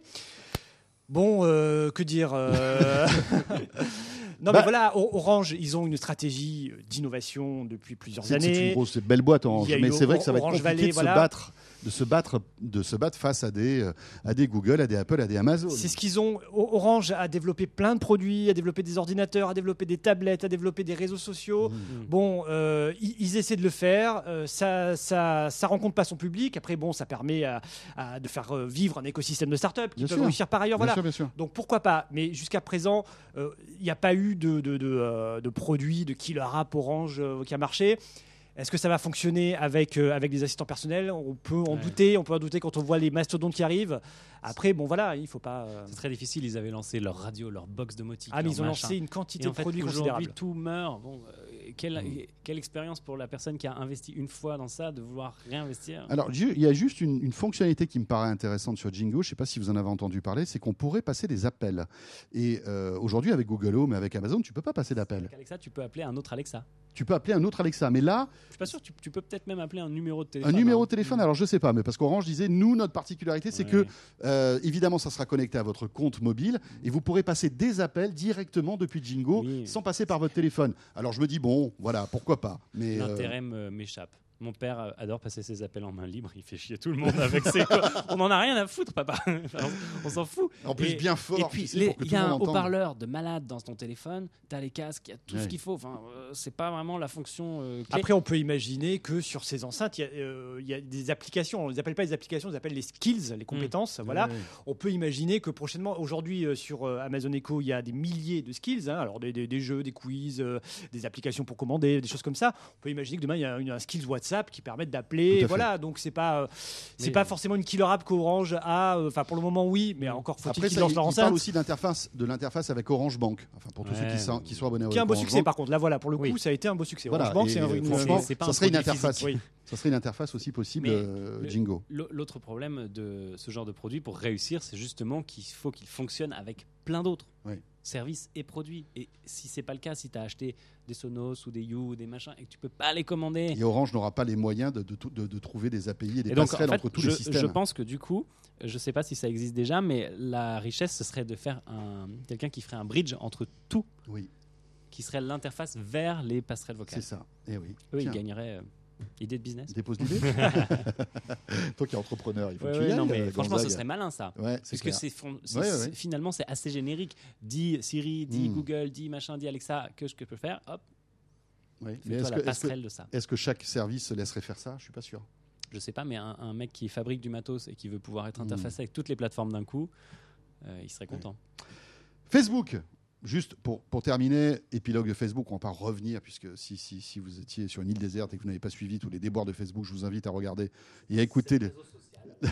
Bon, euh, que dire euh, Non, Bah- mais voilà, Orange, ils ont une stratégie d'innovation depuis plusieurs C'est c'est une années. grosse, c'est une belle boîte Orange, mais c'est vrai que ça va être compliqué de voilà. se battre, de se battre, de se battre face à des, euh, à des Google, à des Apple, à des Amazon. C'est ce qu'ils ont. Orange a développé plein de produits, a développé des ordinateurs, a développé des tablettes, a développé des réseaux sociaux. Mmh. Bon, euh, ils, ils essaient de le faire. euh, ça, ça, ça rencontre pas son public. Après, bon, ça permet à- à de faire vivre un écosystème de start-up qui Bien peuvent sûr. réussir par ailleurs. Bien Voilà. sûr, bien sûr. Donc pourquoi pas? Mais jusqu'à présent, euh, il n'y a pas eu de, de, de, euh, de produit de killer app Orange euh, qui a marché. Est-ce que ça va fonctionner avec, euh, avec des assistants personnels? On peut en Ouais. douter. On peut en douter quand on voit les mastodontes qui arrivent. Après, bon voilà, il faut pas. euh, C'est très difficile. Ils avaient lancé leur radio, leur box domotique. Ah, mais ils ont machin. lancé une quantité Et en de fait, produits aujourd'hui, tout meurt. Bon, euh, quelle, quelle expérience pour la personne qui a investi une fois dans ça de vouloir réinvestir? Alors, il y a juste une, une fonctionnalité qui me paraît intéressante sur Jingo. Je ne sais pas si vous en avez entendu parler, c'est qu'on pourrait passer des appels. Et euh, aujourd'hui, avec Google Home et avec Amazon, tu peux pas passer d'appels. Avec Alexa, tu peux appeler un autre Alexa. Tu peux appeler un autre Alexa. Mais là, Je suis pas sûr. Tu, tu peux peut-être même appeler un numéro de un téléphone. numéro hein. de téléphone, alors je sais pas, mais parce qu'Orange disait, nous, notre particularité, c'est Ouais. que, euh, évidemment, ça sera connecté à votre compte mobile et vous pourrez passer des appels directement depuis Jingo Oui. sans passer par votre téléphone. Alors je me dis, bon, voilà, pourquoi pas. Mais euh, L'intérêt m'échappe. Mon père adore passer ses appels en main libre. Il fait chier tout le monde avec ses. On en a rien à foutre, papa. Enfin, on s'en fout. En plus, Et- bien fort. Et puis, il y a un haut-parleur de malade dans ton téléphone. T'as les casques, il y a tout Ouais. ce qu'il faut. Enfin, euh, c'est pas vraiment la fonction. euh, clé. Après, on peut imaginer que sur ces enceintes, il y, a, euh, il y a des applications. On les appelle pas les applications, on les appelle les skills, les compétences. Voilà. Ouais. On peut imaginer que prochainement, aujourd'hui, euh, sur euh, Amazon Echo, il y a des milliers de skills. hein. alors, des, des- des jeux, des quiz, euh, des applications pour commander, des choses comme ça. On peut imaginer que demain, il y a une- un skills WhatsApp qui permet Tout d'appeler. Voilà. Donc, c'est pas, euh, c'est pas forcément une killer app qu'Orange a. euh, Enfin, pour le moment, oui, mais encore faut-il qu'ils ça, lancent il, leur il parle enceinte. aussi d'interface, de l'interface avec Orange Bank. Enfin, pour tous ceux qui, sont, qui sont abonnés à Qui est un beau succès, Bank. par contre. Là, voilà, pour le coup, Oui. ça a été un beau succès. Voilà, Orange Bank, c'est un- une. franchement, c'est pas ça un serait une interface. Ça serait une interface aussi possible, euh, Jingo. L'autre problème de ce genre de produit pour réussir, c'est justement qu'il faut qu'il fonctionne avec plein d'autres Oui. services et produits. Et si c'est pas le cas, si tu as acheté des Sonos ou des You ou des machins et que tu peux pas les commander. Et Orange n'aura pas les moyens de, de de- de trouver des API et des Et donc, en passerelles fait, entre tous je, les systèmes. je pense que du coup, je sais pas si ça existe déjà, mais la richesse, ce serait de faire un quelqu'un qui ferait un bridge entre tout, Oui, qui serait l'interface vers les passerelles c'est vocales. ça. Et oui. Eux, ils Tiens, gagneraient euh, idée de business. Dépose l'idée. Toi qui es entrepreneur, il faut Ouais, que tu y ailles. non, mais euh, franchement, ce serait malin ça. Ouais, c'est c'est- ouais. finalement c'est assez générique. Dis Siri, dis Hmm. Google, dis machin, dis Alexa, que que je peux faire, hop, est-ce la que, est-ce que- passerelle de ça. est-ce que chaque service se laisserait faire ça? Je suis pas sûr. Je sais pas, mais un, un mec qui fabrique du matos et qui veut pouvoir être Hmm. interfacé avec toutes les plateformes d'un coup, euh, il serait content. Facebook. Juste pour, pour terminer, épilogue de Facebook, on va pas revenir, puisque si, si, si vous étiez sur une île déserte et que vous n'avez pas suivi tous les déboires de Facebook, je vous invite à regarder et à écouter. les-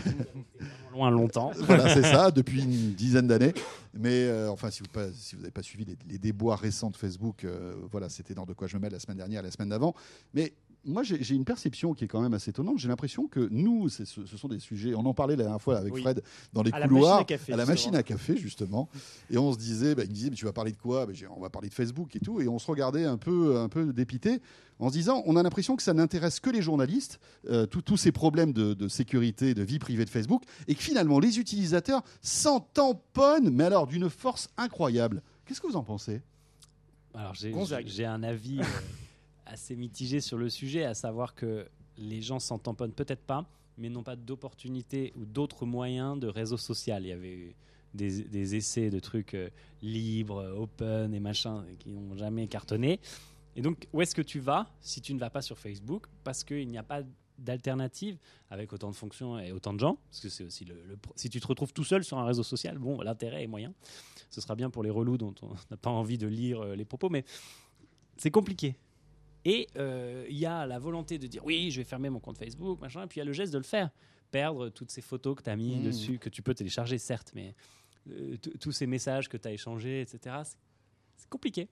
Loin longtemps. voilà, c'est ça, depuis une dizaine d'années. Mais euh, enfin, si vous n'avez pas, si vous n'avez pas suivi les, les déboires récents de Facebook, euh, voilà, c'était dans De quoi je me mêle la semaine dernière, la semaine d'avant. Mais moi, j'ai une perception qui est quand même assez étonnante. J'ai l'impression que nous, ce, ce sont des sujets. On en parlait la dernière fois avec Oui. Fred dans les À la couloirs, machine à café, la justement. machine à café justement. Et on se disait, bah, il me disait, mais tu vas parler de quoi? Bah, On va parler de Facebook et tout. Et on se regardait un peu, un peu dépité en se disant, on a l'impression que ça n'intéresse que les journalistes, euh, tous- ces problèmes de, de sécurité, de vie privée de Facebook, et que finalement les utilisateurs s'en tamponnent, mais alors d'une force incroyable. Qu'est-ce que vous en pensez? Alors j'ai un avis euh, assez mitigé sur le sujet, à savoir que les gens s'en tamponnent peut-être pas, mais n'ont pas d'opportunité ou d'autres moyens de réseau social. Il y avait eu des, essais de trucs euh, libres, open et machin qui n'ont jamais cartonné. Et donc, où est-ce que tu vas si tu ne vas pas sur Facebook? Parce qu'il n'y a pas d'alternative avec autant de fonctions et autant de gens. Parce que c'est aussi le, le Si tu te retrouves tout seul sur un réseau social, bon, l'intérêt est moyen. Ce sera bien pour les relous dont on n'a pas envie de lire euh, les propos, mais c'est compliqué. Et euh, il y a la volonté de dire oui, je vais fermer mon compte Facebook, machin, et puis il y a le geste de le faire. Perdre toutes ces photos que tu as mis Mmh. dessus, que tu peux télécharger, certes, mais euh, tous ces messages que tu as échangés, etc. c'est- compliqué.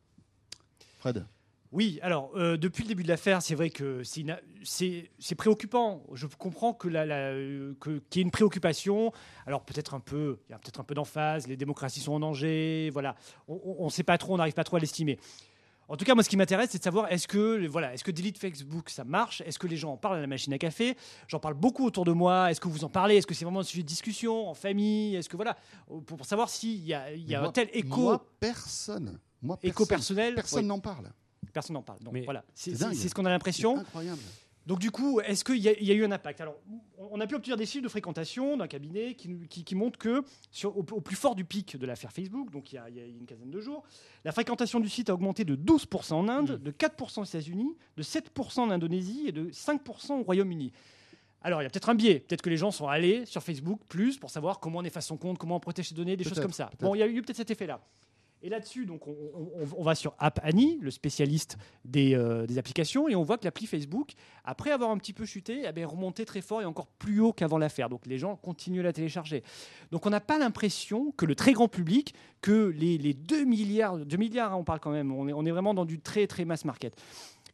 Fred? Oui, alors euh, depuis le début de l'affaire, c'est vrai que c'est préoccupant. Je comprends que la, la- euh, que- qu'il y ait une préoccupation. Alors peut-être un peu, il y a peut-être un peu d'emphase. Les démocraties sont en danger. Voilà, on ne sait pas trop, on n'arrive pas trop à l'estimer. En tout cas, moi, ce qui m'intéresse, c'est de savoir est-ce que voilà, est-ce que Delete Facebook ça marche? Est-ce que les gens en parlent à la machine à café? J'en parle beaucoup autour de moi. Est-ce que vous en parlez? Est-ce que c'est vraiment un sujet de discussion en famille? Est-ce que voilà, pour, pour savoir s'il y a, il y a Moi- un tel écho, Moi, personne. Moi, écho personne. personnel. Personne oui, n'en parle. personne n'en parle. Donc Mais voilà, c'est ce qu'on a l'impression. Incroyable. Donc du coup, est-ce qu'il y, a- il y a eu un impact? Alors, on a pu obtenir des chiffres de fréquentation d'un cabinet qui, qui- qui montrent que sur, au, au plus fort du pic de l'affaire Facebook, donc il y, a, il y a une quinzaine de jours, la fréquentation du site a augmenté de 12% en Inde, de 4% aux États-Unis, de 7% en Indonésie et de 5% au Royaume-Uni. Alors, il y a peut-être un biais. Peut-être que les gens sont allés sur Facebook plus pour savoir comment on efface son compte, comment on protège ses données, des choses comme ça. Bon, il y a eu peut-être cet effet-là. Et là-dessus, on, va sur App Annie, le spécialiste des, euh, des applications, et on voit que l'appli Facebook, après avoir un petit peu chuté, eh bien, est remonté très fort et encore plus haut qu'avant l'affaire. Donc les gens continuent à la télécharger. Donc on n'a pas l'impression que le très grand public, que les, les 2 milliards, 2 milliards, hein, on parle quand même, on est, on est vraiment dans du très très mass market.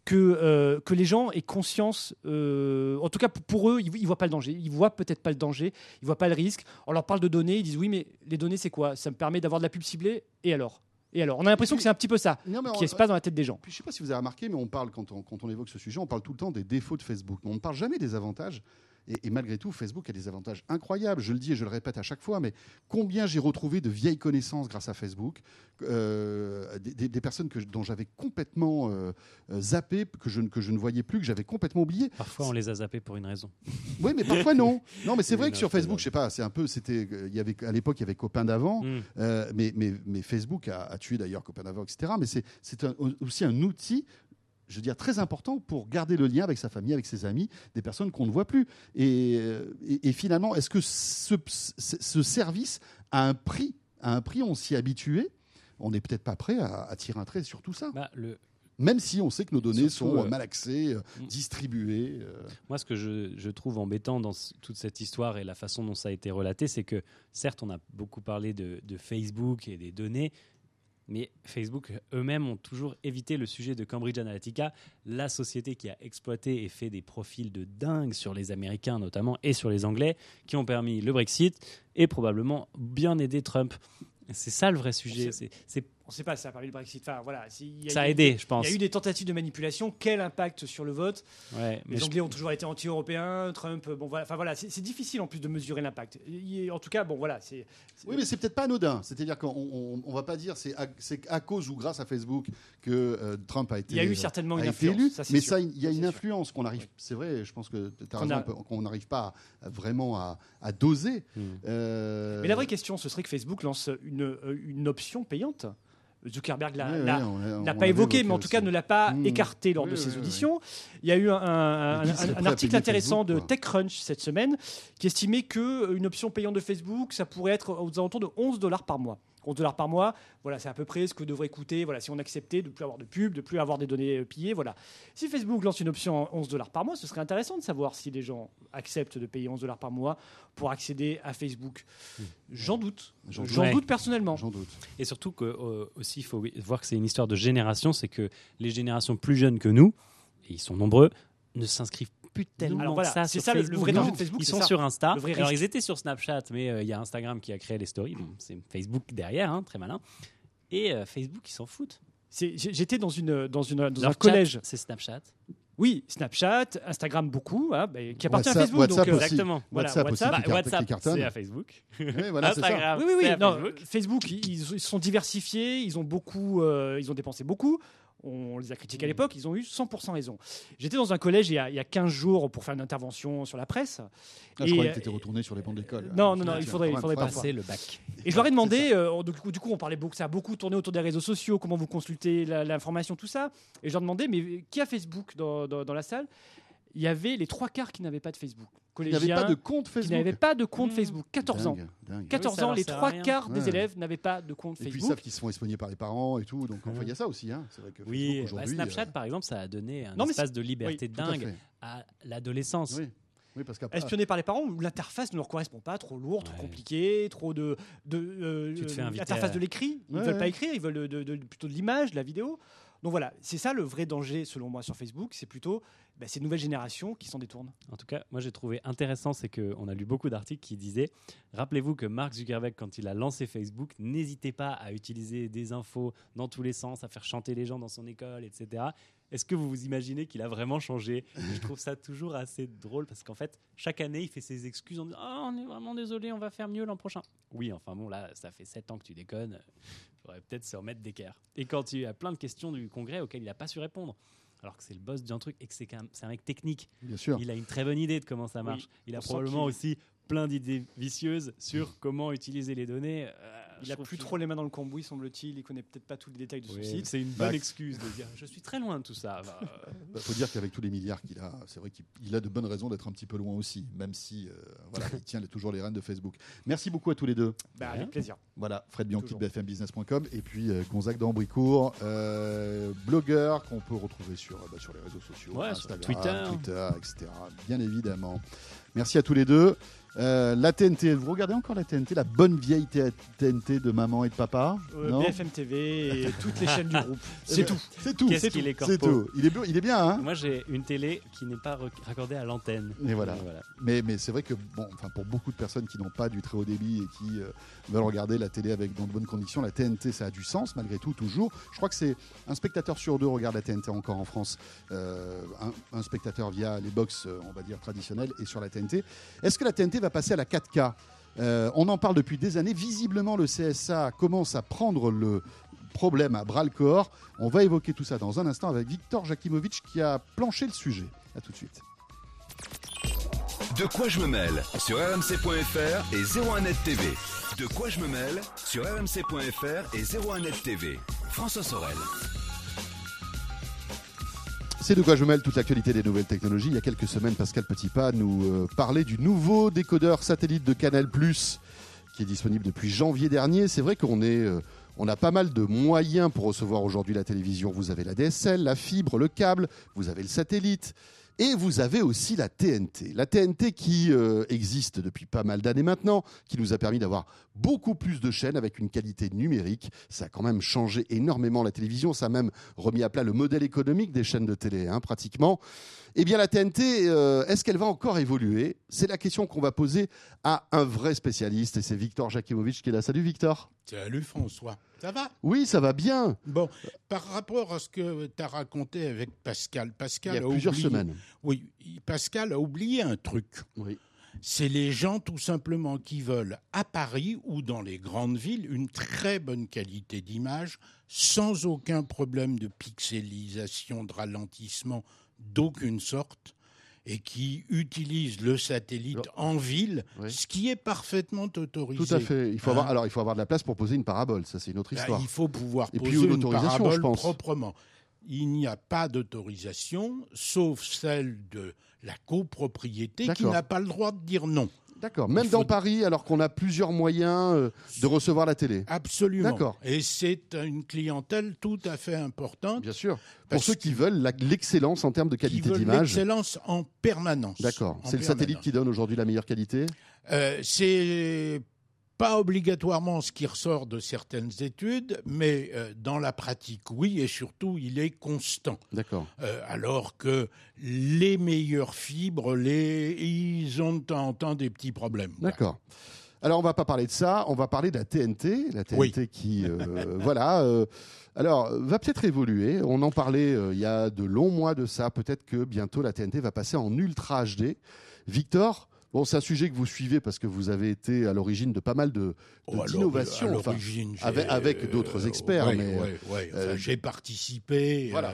Que, euh, que les gens aient conscience, euh, en tout cas pour- eux, ils ne voient pas le danger. Ils voient peut-être pas le danger, ils voient pas le risque. On leur parle de données, ils disent oui, mais les données c'est quoi? Ça me permet d'avoir de la pub ciblée, et alors? Et alors? On a l'impression que c'est un petit peu ça Non, mais qui on- se passe dans la tête des gens. Puis, je ne sais pas si vous avez remarqué, mais on parle, quand on, quand on évoque ce sujet, on parle tout le temps des défauts de Facebook. On ne parle jamais des avantages. Et, et malgré tout, Facebook a des avantages incroyables. Je le dis et je le répète à chaque fois, mais combien j'ai retrouvé de vieilles connaissances grâce à Facebook, euh, des, des- des personnes que, dont j'avais complètement euh, euh, zappé, que je, ne- que je ne voyais plus, que j'avais complètement oublié. Parfois, on les a zappés pour une raison. Oui, mais parfois non. Non, mais c'est vrai non, que sur. Facebook, je sais pas, c'est un peu, c'était, il y avait à l'époque, il y avait copains d'avant. Mm. Euh, mais, mais, mais Facebook a, a tué d'ailleurs Copain d'avant, etc. Mais c'est aussi un outil, je veux dire, très important pour garder le lien avec sa famille, avec ses amis, des personnes qu'on ne voit plus. Et, euh, et, et finalement, est-ce que ce, ce- ce service a un prix À un prix, on s'y habitué? On n'est peut-être pas prêt à, à tirer un trait sur tout ça. Bah, le, Même si on sait que nos données Surtout, sont euh, euh, mal accès, euh, mm. distribuées. euh. Moi, ce que je, je trouve embêtant dans toute cette histoire et la façon dont ça a été relaté, c'est que certes, on a beaucoup parlé de, de Facebook et des données, mais Facebook eux-mêmes ont toujours évité le sujet de Cambridge Analytica, la société qui a exploité et fait des profils de dingue sur les Américains notamment et sur les Anglais, qui ont permis le Brexit et probablement bien aidé Trump. C'est ça le vrai sujet. c'est- On ne sait pas si ça a permis le Brexit. Enfin, voilà, il ça a eu- aidé, je Il pense. y a eu des tentatives de manipulation. Quel impact sur le vote? Ouais, mais Les je- Anglais ont toujours été anti-européens. Trump, bon voilà. Enfin voilà, c'est difficile en plus de mesurer l'impact. Il- En tout cas, bon voilà, c'est. Oui, mais c'est peut-être pas anodin. C'est-à-dire qu'on on, on va pas dire c'est à, c'est à cause ou grâce à Facebook que euh, Trump a été. Il y a eu certainement une influence. élu, ça, c'est mais sûr. ça, il y a une influence qu'on arrive. C'est vrai, je pense que tu as Qu'on raison, a- on peut- qu'on n'arrive pas à- vraiment à, à doser. Hmm. Euh, Mais la vraie question, ce serait que Facebook lance une, euh, une option payante. Zuckerberg l'a- l'a- pas évoqué, mais en tout aussi. cas ne l'a pas Mmh. écarté lors Oui, de ses auditions. Il y a eu un, article intéressant Facebook, de. TechCrunch cette semaine qui estimait qu'une option payante de Facebook, ça pourrait être aux alentours de 11 dollars par mois. 11 dollars par mois, voilà, c'est à peu près ce que devrait coûter, voilà, si on acceptait de ne plus avoir de pub, de ne plus avoir des données euh, pillées, voilà. Si Facebook lance une option à 11 dollars par mois, ce serait intéressant de savoir si les gens acceptent de payer 11 dollars par mois pour accéder à Facebook. J'en doute. J'en doute personnellement. J'en doute. Et surtout que euh, aussi, il faut voir que c'est une histoire de génération, c'est que les générations plus jeunes que nous, et ils sont nombreux, ne s'inscrivent plus tellement Alors voilà, que ça c'est ça le- vrai danger de Facebook, Ils sont ça. sur Insta. Alors ils étaient sur Snapchat, mais euh, il y a Instagram qui a créé les stories. Bon, c'est Facebook derrière, hein, très malin. Et euh, Facebook, ils s'en foutent. J'étais dans, une, dans, une, dans Leur un chat, collège. c'est Snapchat. Oui, Snapchat, Instagram beaucoup, hein, bah, qui appartient à WhatsApp- Facebook. WhatsApp donc, euh, aussi. Exactement. Voilà, WhatsApp, WhatsApp. aussi, qui, Bah, WhatsApp, c'est à Facebook. Oui, voilà, c'est ça. Instagram, Oui, oui, oui. non, Facebook. Facebook, ils, ils sont diversifiés, ils ont beaucoup, euh, ils ont dépensé beaucoup. On les a critiqués à l'époque, ils ont eu 100% raison. J'étais dans un collège il y, a, il y a 15 jours pour faire une intervention sur la presse. Ah, je Et, croyais euh, que tu étais retourné sur les bancs d'école. non, non, non, Tiens, il faudrait- il faudrait Passer le bac. Et je leur ai demandé, euh, du, coup, du coup, on parlait beaucoup, ça a beaucoup tourné autour des réseaux sociaux, comment vous consultez l'information, tout ça. Et je leur demandais, mais qui a Facebook dans, dans- dans la salle? Il y avait les trois quarts qui n'avaient pas de Facebook. Il n'y avait Collégiens, pas de compte qui Facebook. n'avaient pas de compte Mmh. Facebook. 14 ans. Dingue, dingue. 14 Oui, ça ans, les trois quarts des élèves n'avaient pas de compte Et puis ils Facebook. savent qu'ils se font espionner par les parents et tout. Donc enfin, il y a ça aussi. Hein. C'est vrai que Oui, Facebook, bah. Snapchat, euh, par exemple, ça a donné un Non, espace de liberté dingue à l'adolescence. Oui. Oui, parce qu'après. Espionnés par les parents, l'interface ne leur correspond pas, trop lourd, trop Ouais. compliqué, trop de. de euh, Tu te fais inviter L'interface à- de l'écrit, ils ne Ouais, veulent ouais. pas écrire, ils veulent de- de- de- plutôt de l'image, de la vidéo. Donc voilà, c'est ça le vrai danger, selon moi, sur Facebook, c'est plutôt bah, ces nouvelles générations qui s'en détournent. En tout cas, moi j'ai trouvé intéressant, c'est qu'on a lu beaucoup d'articles qui disaient Rappelez-vous que Mark Zuckerberg, quand il a lancé Facebook, n'hésitait pas à utiliser des infos dans tous les sens, à faire chanter les gens dans son école, etc. Est-ce que vous vous imaginez qu'il a vraiment changé? Je trouve ça toujours assez drôle parce qu'en fait, chaque année, il fait ses excuses en disant Ah, on est vraiment désolé, on va faire mieux l'an prochain. Oui, enfin bon, là, ça fait 7 ans que tu déconnes. Il faudrait peut-être se remettre d'équerre. Et quand il y a plein de questions du congrès auxquelles il n'a pas su répondre, alors que c'est le boss d'un truc et que c'est un mec technique, Bien sûr. il a une très bonne idée de comment ça marche. il a probablement aussi plein d'idées vicieuses sur comment utiliser les données. Euh, Il je a trouve plus trop les mains dans le cambouis, semble-t-il. Il connaît peut-être pas tous les détails de Oui, site. c'est une Bah, bonne excuse de dire je suis très loin de tout ça. Bah, euh, Il faut dire qu'avec tous les milliards qu'il a, c'est vrai qu'il il a de bonnes raisons d'être un petit peu loin aussi, même si euh, voilà, il tient toujours les rênes de Facebook. Merci beaucoup à tous les deux. Bah, avec plaisir. Voilà, Fred Bianchi de BFMbusiness.com et puis euh, Gonzague d'Ambricourt, euh, blogueur qu'on peut retrouver sur, bah, sur les réseaux sociaux, Ouais, sur Twitter. Twitter, etc. Bien évidemment. Merci à tous les deux. Euh, la TNT, vous regardez encore la TNT, la bonne vieille TNT de maman et de papa Euh, Non BFM TV et toutes les chaînes du groupe. C'est tout. ben, C'est tout. Qu'est-ce C'est qu'il tout. est C'est corpo. tout. Il est, bien- il est bien, hein Moi j'ai une télé qui n'est pas raccordée à l'antenne. Et voilà. Mais, mais c'est vrai que bon, enfin, pour beaucoup de personnes qui n'ont pas du très haut débit et qui euh, veulent regarder la télé avec dans de bonnes conditions, la TNT, ça a du sens malgré tout, toujours. Je crois que c'est un spectateur sur deux regarde la TNT encore en France. Euh, un, un spectateur via les box, euh, on va dire, traditionnelles et sur la TNT. Est-ce que la TNT va passer à la 4K Euh, On en parle depuis des années. Visiblement, le CSA commence à prendre le problème à bras le corps. On va évoquer tout ça dans un instant avec Victor Jakimovic qui a planché le sujet. À tout de suite. De quoi je me mêle sur rmc.fr et 01net TV. De quoi je me mêle sur rmc.fr et 01net TV. François Sorel. C'est de quoi je mêle toute l'actualité des nouvelles technologies. Il y a quelques semaines, Pascal Petitpas nous euh, parlait du nouveau décodeur satellite de Canal+, qui est disponible depuis janvier dernier. C'est vrai qu'on est, euh, on a pas mal de moyens pour recevoir aujourd'hui la télévision. Vous avez la DSL, la fibre, le câble, vous avez le satellite. Et vous avez aussi la TNT. La TNT qui euh, existe depuis pas mal d'années maintenant, qui nous a permis d'avoir beaucoup plus de chaînes avec une qualité numérique. Ça a quand même changé énormément la télévision. Ça a même remis à plat le modèle économique des chaînes de télé, hein, pratiquement. Eh bien, la TNT, euh, est-ce qu'elle va encore évoluer? C'est la question qu'on va poser à un vrai spécialiste. Et c'est Victor Jakimovic qui est là. Salut Victor. Salut François, ça va Oui, ça va bien. Bon, par rapport à ce que tu as raconté avec Pascal, Pascal Il y a a plusieurs oublié- semaines. Oui, Pascal a oublié un truc. Oui. C'est les gens tout simplement qui veulent à Paris ou dans les grandes villes une très bonne qualité d'image sans aucun problème de pixelisation, de ralentissement d'aucune sorte et qui utilisent le satellite en ville, Oui. ce qui est parfaitement autorisé. Tout à fait. Il faut avoir, Hein alors, il faut avoir de la place pour poser une parabole. Ça, c'est une autre Bah, histoire. il faut pouvoir Et puis, poser une parabole je pense. proprement. Il n'y a pas d'autorisation, sauf celle de la copropriété qui n'a pas le droit de dire non. D'accord. Même faut- dans Paris, alors qu'on a plusieurs moyens euh, de recevoir la télé. Absolument. D'accord. Et c'est une clientèle tout à fait importante. Bien sûr. Pour ceux qui veulent l'excellence en termes de qualité veulent d'image. l'excellence en permanence. D'accord. C'est le satellite qui donne aujourd'hui la meilleure qualité? Euh, c'est pas obligatoirement ce qui ressort de certaines études, mais euh, dans la pratique, oui, et surtout, il est constant. D'accord. Euh, alors que les meilleures fibres, les... ils ont de temps en temps des petits problèmes. D'accord. Alors, on va pas parler de ça. On va parler de la TNT. La TNT Oui. qui, euh, voilà. euh, alors, va peut-être évoluer. On en parlait il y a de longs mois de ça. Peut-être que bientôt la TNT va passer en Ultra HD. Victor, bon, c'est un sujet que vous suivez parce que vous avez été à l'origine de pas mal de, Oh, d'innovations. enfin, avec- avec d'autres experts, ouais, mais, ouais, ouais. Enfin, euh, j'ai participé voilà.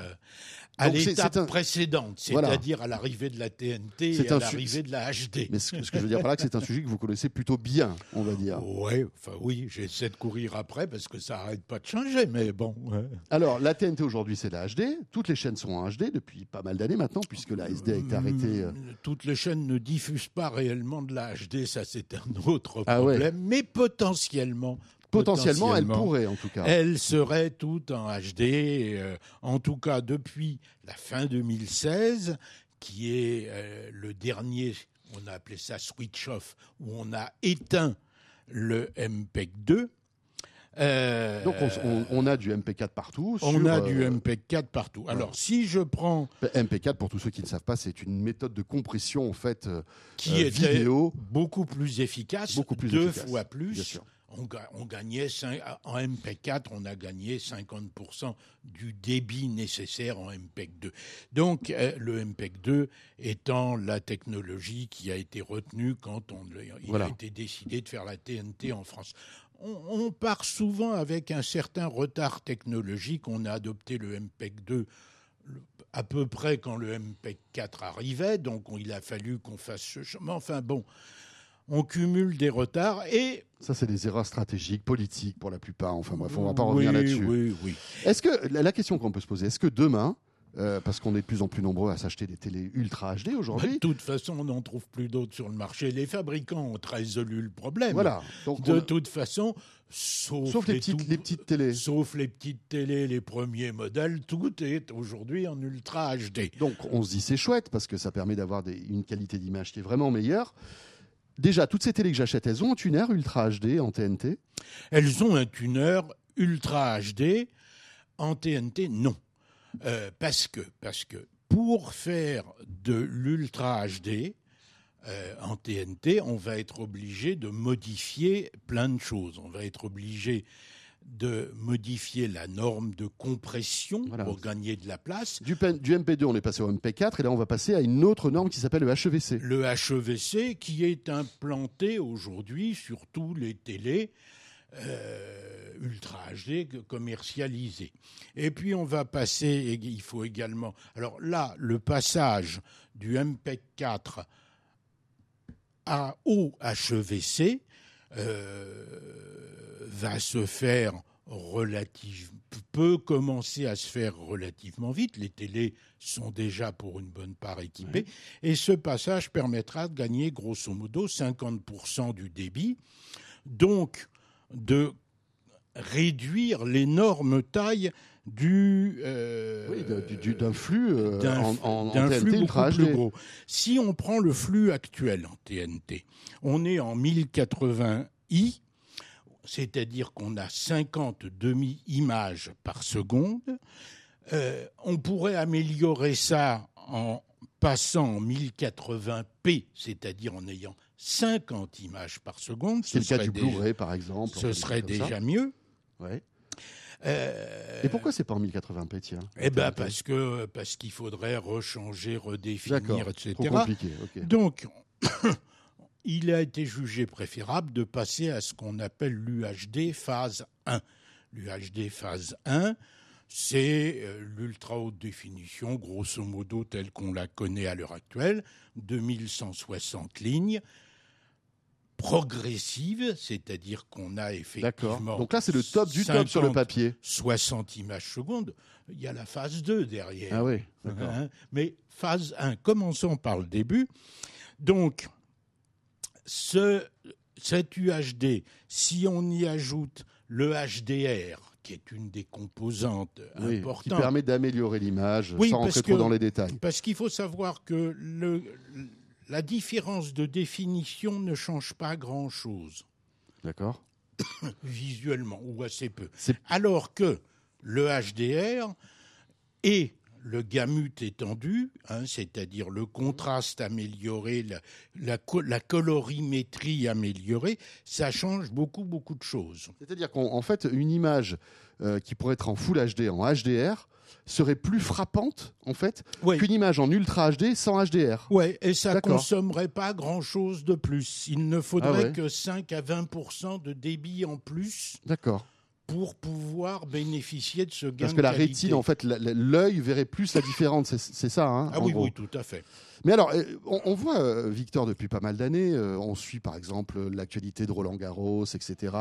Euh, à l'étape un- précédente, Voilà. c'est-à-dire à l'arrivée de la TNT et à l'arrivée de la HD. mais ce, ce que je veux dire par là, que c'est un sujet que vous connaissez plutôt bien, on va dire. Ouais, enfin oui, j'essaie de courir après parce que ça arrête pas de changer, mais bon. ouais. Alors, la TNT aujourd'hui, c'est la HD. Toutes les chaînes sont en HD depuis pas mal d'années maintenant, puisque la SD a été arrêtée. euh, Mm, Toutes les chaînes ne diffusent pas réellement de la HD, ça c'est un autre Ah ouais. problème, mais potentiellement. Potentiellement, elle pourrait, en tout cas. Elle serait toute en HD, euh, en tout cas depuis la fin 2016, qui est euh, le dernier, on a appelé ça switch off, où on a éteint le MPEG 2. Euh, Donc, on, a du MP4 partout. on sur, a du MPEG 4 partout. Alors, si je prends MP4, pour tous ceux qui ne savent pas, c'est une méthode de compression, en fait, qui euh, était vidéo. beaucoup plus efficace, Beaucoup plus deux efficace, fois plus. On, ga- on gagnait en MP4, on a gagné 50% du débit nécessaire en MPEG 2. Donc euh, le MPEG 2 étant la technologie qui a été retenue quand on, il Voilà. a été décidé de faire la TNT en France. On, part souvent avec un certain retard technologique. On a adopté le MPEG 2 le- à peu près quand le MPEG 4 arrivait, donc on- il a fallu qu'on fasse ce chemin. Enfin bon, on cumule des retards et Ça, c'est des erreurs stratégiques, politiques pour la plupart. Enfin bref, on va pas revenir là-dessus. Oui, oui. Est-ce que la, question qu'on peut se poser, est-ce que demain, euh, parce qu'on est de plus en plus nombreux à s'acheter des télés ultra HD Bah, aujourd'hui, de toute façon, on n'en trouve plus d'autres sur le marché. Les fabricants ont résolu le problème. voilà. Donc, De on toute façon, sauf, sauf les petites, tout- les petites télés. Sauf les petites télés, les premiers modèles, tout est aujourd'hui en ultra HD. Donc on se dit c'est chouette parce que ça permet d'avoir des- une qualité d'image qui est vraiment meilleure. Déjà, toutes ces télés que j'achète, elles ont un tuner ultra HD en TNT. Elles ont un tuner ultra HD. En TNT, non. Euh, parce, que, parce que pour faire de l'ultra HD euh, en TNT, on va être obligé de modifier plein de choses. On va être obligé de modifier la norme de compression Voilà. pour gagner de la place. Du, pen- du MP2, on est passé au MP4 et là on va passer à une autre norme qui s'appelle le HEVC. Le HEVC qui est implanté aujourd'hui sur tous les télés euh, Ultra HD commercialisés. Et puis on va passer, et il faut également... Alors là, le passage du MPEG 4 à, au HEVC euh, va se faire relative, peut commencer à se faire relativement vite. Les télés sont déjà pour une bonne part équipées. Et ce passage permettra de gagner grosso modo 50% du débit. Donc, de réduire l'énorme taille du, euh, Oui, du- du- d'un flux euh, d'un en, en- flux beaucoup plus gros. Si on prend le flux actuel en TNT, on est en 1080i, c'est-à-dire qu'on a 50 demi-images par seconde. Euh, on pourrait améliorer ça en passant en 1080p, c'est-à-dire en ayant 50 images par seconde. C'est le cas du Blu-ray par exemple. Ce serait déjà mieux. Ouais. Euh, Et pourquoi c'est pas en 1080p tiens eh ben parce que parce qu'il faudrait rechanger, redéfinir, etc. trop compliqué. ok. Donc, il a été jugé préférable de passer à ce qu'on appelle l'UHD phase 1. L'UHD phase 1, c'est euh, l'ultra haute définition, grosso modo telle qu'on la connaît à l'heure actuelle, 2160 lignes, progressive, c'est-à-dire qu'on a effectivement Donc là c'est le top du top sur le 50, papier. 60 images secondes. Il y a la phase 2 derrière. Ah oui, d'accord. Hein, Mais phase 1, commençons par le début. Donc, ce, cet UHD, si on y ajoute le HDR, qui est une des composantes Oui, qui importantes, permet d'améliorer l'image Oui, sans rentrer trop dans les détails. parce qu'il faut savoir que le, la différence de définition ne change pas grand-chose D'accord visuellement, ou assez peu. Alors que le HDR et le gamut étendu, hein, c'est-à-dire le contraste amélioré, la, la co- la colorimétrie améliorée, ça change beaucoup, beaucoup de choses. C'est-à-dire qu'en fait, une image euh, qui pourrait être en Full HD, en HDR, serait plus frappante, en fait, Oui. qu'une image en Ultra HD sans HDR. Ouais, et ça D'accord. consommerait pas grand-chose de plus. Il ne faudrait Ah ouais. que 5 à 20% de débit en plus D'accord. Pour pouvoir bénéficier de ce gain Parce de que la qualité. rétine, en fait, l'œil verrait plus la différence. C'est- ça, hein, Ah oui, gros. oui, tout à fait. Mais alors, euh, on, on voit, euh, Victor, depuis pas mal d'années, euh, on suit par exemple l'actualité de Roland Garros, etc.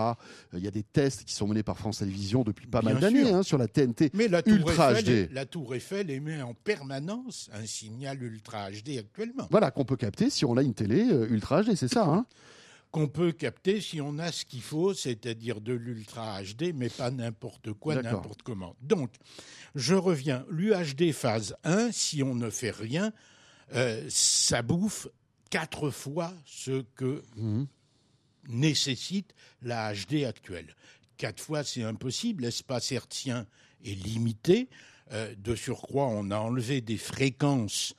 Il y a des tests qui sont menés par France Télévisions depuis pas Bien mal d'années hein, sur la TNT. Mais la tour, Ultra Eiffel, HD. la tour Eiffel émet en permanence un signal Ultra HD actuellement, Voilà, qu'on peut capter si on a une télé Ultra HD, c'est ça hein qu'on peut capter si on a ce qu'il faut, c'est-à-dire de l'Ultra HD, mais pas n'importe quoi, n'importe comment. Donc, je reviens, l'UHD phase 1, si on ne fait rien, euh, ça bouffe quatre fois ce que Mhm. nécessite la HD actuelle. Quatre fois, c'est impossible. L'espace hertzien est limité. Euh, de surcroît, on a enlevé des fréquences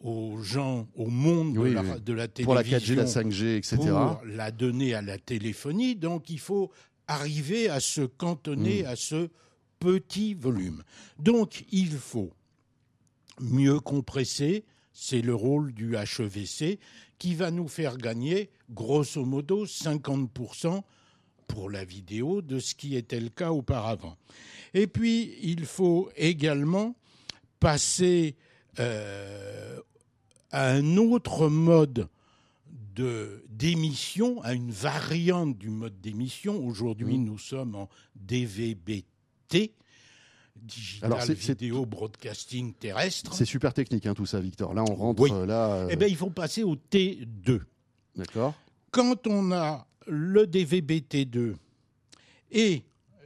aux gens, au monde Oui, de, la, oui. de la télévision Pour la 4G, la 5G, etc. pour la donner à la téléphonie. Donc, il faut arriver à se cantonner Mm. à ce petit volume. Donc, il faut mieux compresser. C'est le rôle du HEVC qui va nous faire gagner, grosso modo, 50% pour la vidéo de ce qui était le cas auparavant. Et puis, il faut également passer euh, à un autre mode de d'émission, à une variante du mode d'émission. Aujourd'hui, Mhm. nous sommes en DVB-T, Digital Alors, Video Broadcasting Terrestre. C'est super technique hein, tout ça, Victor. Là, on rentre Oui. euh, là. euh, Eh bien, il faut passer au T2. D'accord. Quand on a le DVB-T2 et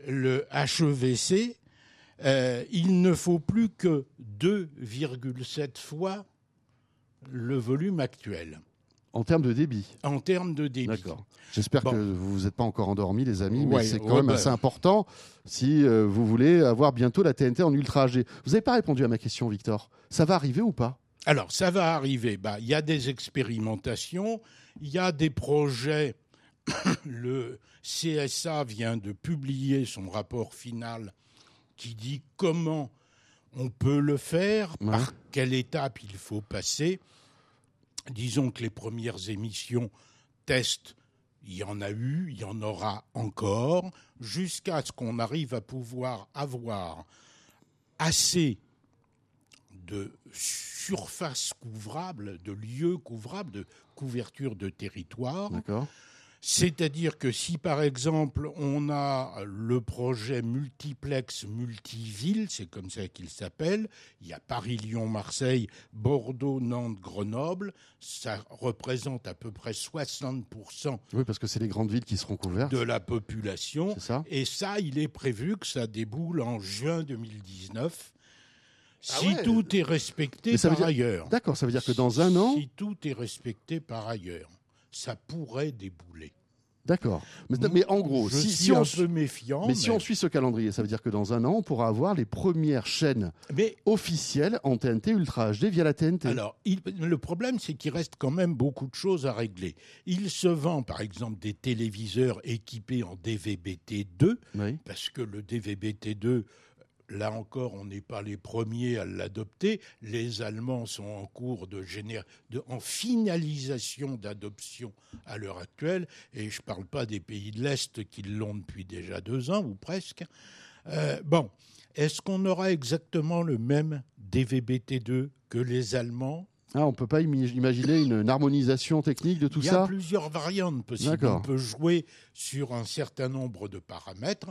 le HEVC, euh, il ne faut plus que 2,7 fois le volume actuel En termes de débit. en termes de débit. D'accord. J'espère Bon. que vous vous êtes pas encore endormis, les amis, mais Ouais, c'est quand ouais, même bah. assez important si euh, vous voulez avoir bientôt la TNT en Ultra HD. Vous n'avez pas répondu à ma question, Victor. Ça va arriver ou pas? Alors, ça va arriver. Bah, Il y a des expérimentations, il y a des projets le CSA vient de publier son rapport final qui dit comment on peut le faire, Ouais. par quelle étape il faut passer. Disons que les premières émissions test, il y en a eu, il y en aura encore, jusqu'à ce qu'on arrive à pouvoir avoir assez de surface couvrable, de lieux couvrables, de couverture de territoire. C'est-à-dire que si par exemple on a le projet multiplex multiville, c'est comme ça qu'il s'appelle, il y a Paris, Lyon, Marseille, Bordeaux, Nantes, Grenoble, ça représente à peu près 60% Oui, parce que c'est les grandes villes qui seront couvertes. de la population. Ça Et ça, il est prévu que ça déboule en juin 2019. Ah si ouais. tout est respecté par dire- ailleurs. D'accord, ça veut dire que dans un an. Si tout est respecté par ailleurs, ça pourrait débouler. D'accord. Mais, mais en gros, je si, suis si on, un su- peu méfiant. mais si on suit ce calendrier, ça veut dire que dans un an, on pourra avoir les premières chaînes mais officielles en TNT Ultra HD via la TNT. alors, il- le problème, c'est qu'il reste quand même beaucoup de choses à régler. Il se vend, par exemple, des téléviseurs équipés en DVB-T2, Oui. parce que le DVB-T2, là encore, on n'est pas les premiers à l'adopter. Les Allemands sont en cours de, géné- de en finalisation d'adoption à l'heure actuelle, et je ne parle pas des pays de l'Est qui l'ont depuis déjà deux ans ou presque. Euh, bon, est-ce qu'on aura exactement le même DVB-T2 que les Allemands? Ah, on peut pas imaginer une, une harmonisation technique de tout Il y a ça? plusieurs variantes possibles. On peut jouer sur un certain nombre de paramètres.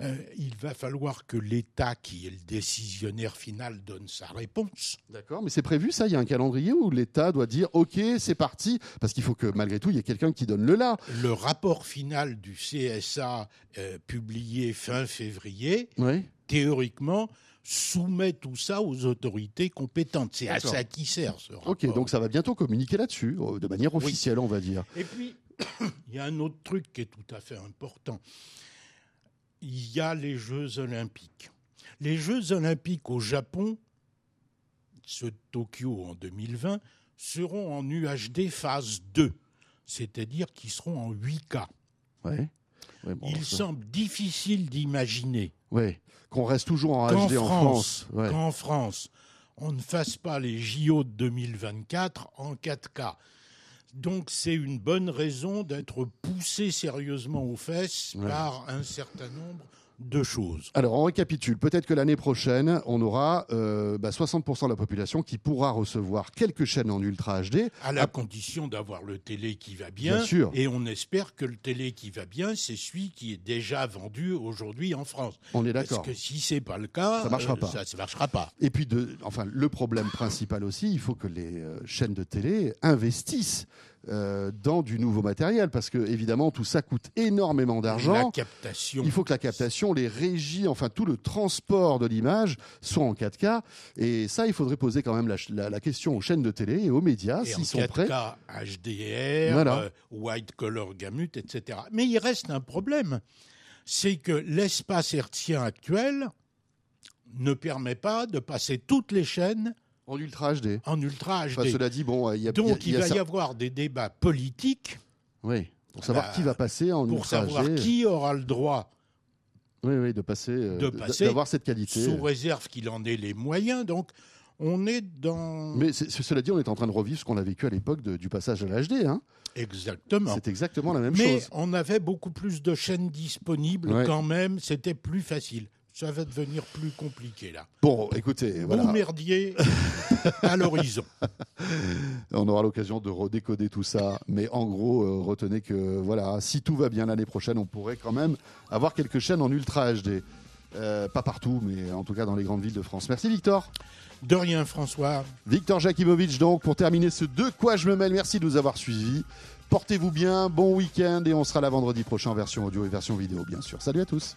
Euh, il va falloir que l'État, qui est le décisionnaire final, donne sa réponse. D'accord, mais c'est prévu ça Il y a un calendrier où l'État doit dire OK, c'est parti Parce qu'il faut que malgré tout, il y ait quelqu'un qui donne le là. Le rapport final du CSA, euh, publié fin février, Oui. théoriquement, soumet tout ça aux autorités compétentes. C'est à ça qui sert ce rapport. Ok, donc ça va bientôt communiquer là-dessus, euh, de manière officielle, on va dire. Et puis, il y a un autre truc qui est tout à fait important. Il y a les Jeux olympiques. Les Jeux olympiques au Japon, ceux de Tokyo en 2020, seront en UHD phase 2, c'est-à-dire qu'ils seront en 8K. Ouais. Ouais, bon, Il ça- semble difficile d'imaginer ouais. Qu'on reste toujours en HD en France, qu'en France, on ne fasse pas les JO de 2024 en 4K. Donc c'est une bonne raison d'être poussé sérieusement aux fesses Ouais. par un certain nombre de choses. Alors, on récapitule. Peut-être que l'année prochaine, on aura euh, bah, 60% de la population qui pourra recevoir quelques chaînes en Ultra HD. À la condition d'avoir le télé qui va bien. Bien sûr. Et on espère que le télé qui va bien, c'est celui qui est déjà vendu aujourd'hui en France. On est Parce d'accord. que si c'est pas le cas, Ça marchera euh, pas. Ça ne marchera pas. Et puis, de, enfin, le problème principal aussi, il faut que les euh, chaînes de télé investissent euh, dans du nouveau matériel, parce que évidemment, tout ça coûte énormément La d'argent. captation. Il faut que la captation, les régies, enfin tout le transport de l'image soit en 4K. Et ça, il faudrait poser quand même la, la- la question aux chaînes de télé et aux médias s'ils sont 4K, prêts. HDR, Voilà. euh, white color gamut, etc. Mais il reste un problème, c'est que l'espace hertzien actuel ne permet pas de passer toutes les chaînes En Ultra HD. en ultra HD. Enfin, cela dit, bon, il y a, Donc il y il a va ça- y avoir des débats politiques Oui, pour savoir Bah, qui va passer en pour Ultra savoir HD. qui aura le droit, Oui, oui, de passer, euh, de d'avoir cette qualité. sous réserve qu'il en ait les moyens. Donc on est dans... Mais c'est- cela dit, on est en train de revivre ce qu'on a vécu à l'époque du passage à l'HD. Hein. Exactement. C'est exactement la même Mais chose. on avait beaucoup plus de chaînes disponibles Ouais. quand même, c'était plus facile. Ça va devenir plus compliqué là. Bon, écoutez, voilà, Bon merdier à l'horizon. on aura l'occasion de redécoder tout ça. Mais en gros, euh, retenez que voilà, si tout va bien l'année prochaine, on pourrait quand même avoir quelques chaînes en Ultra HD. Euh, pas partout, mais en tout cas dans les grandes villes de France. Merci Victor. De rien François. Victor Jakimovic, donc, pour terminer ce De quoi je me mêle, merci de nous avoir suivis. Portez-vous bien, bon week-end et on sera là vendredi prochain en version audio et version vidéo, bien sûr. Salut à tous.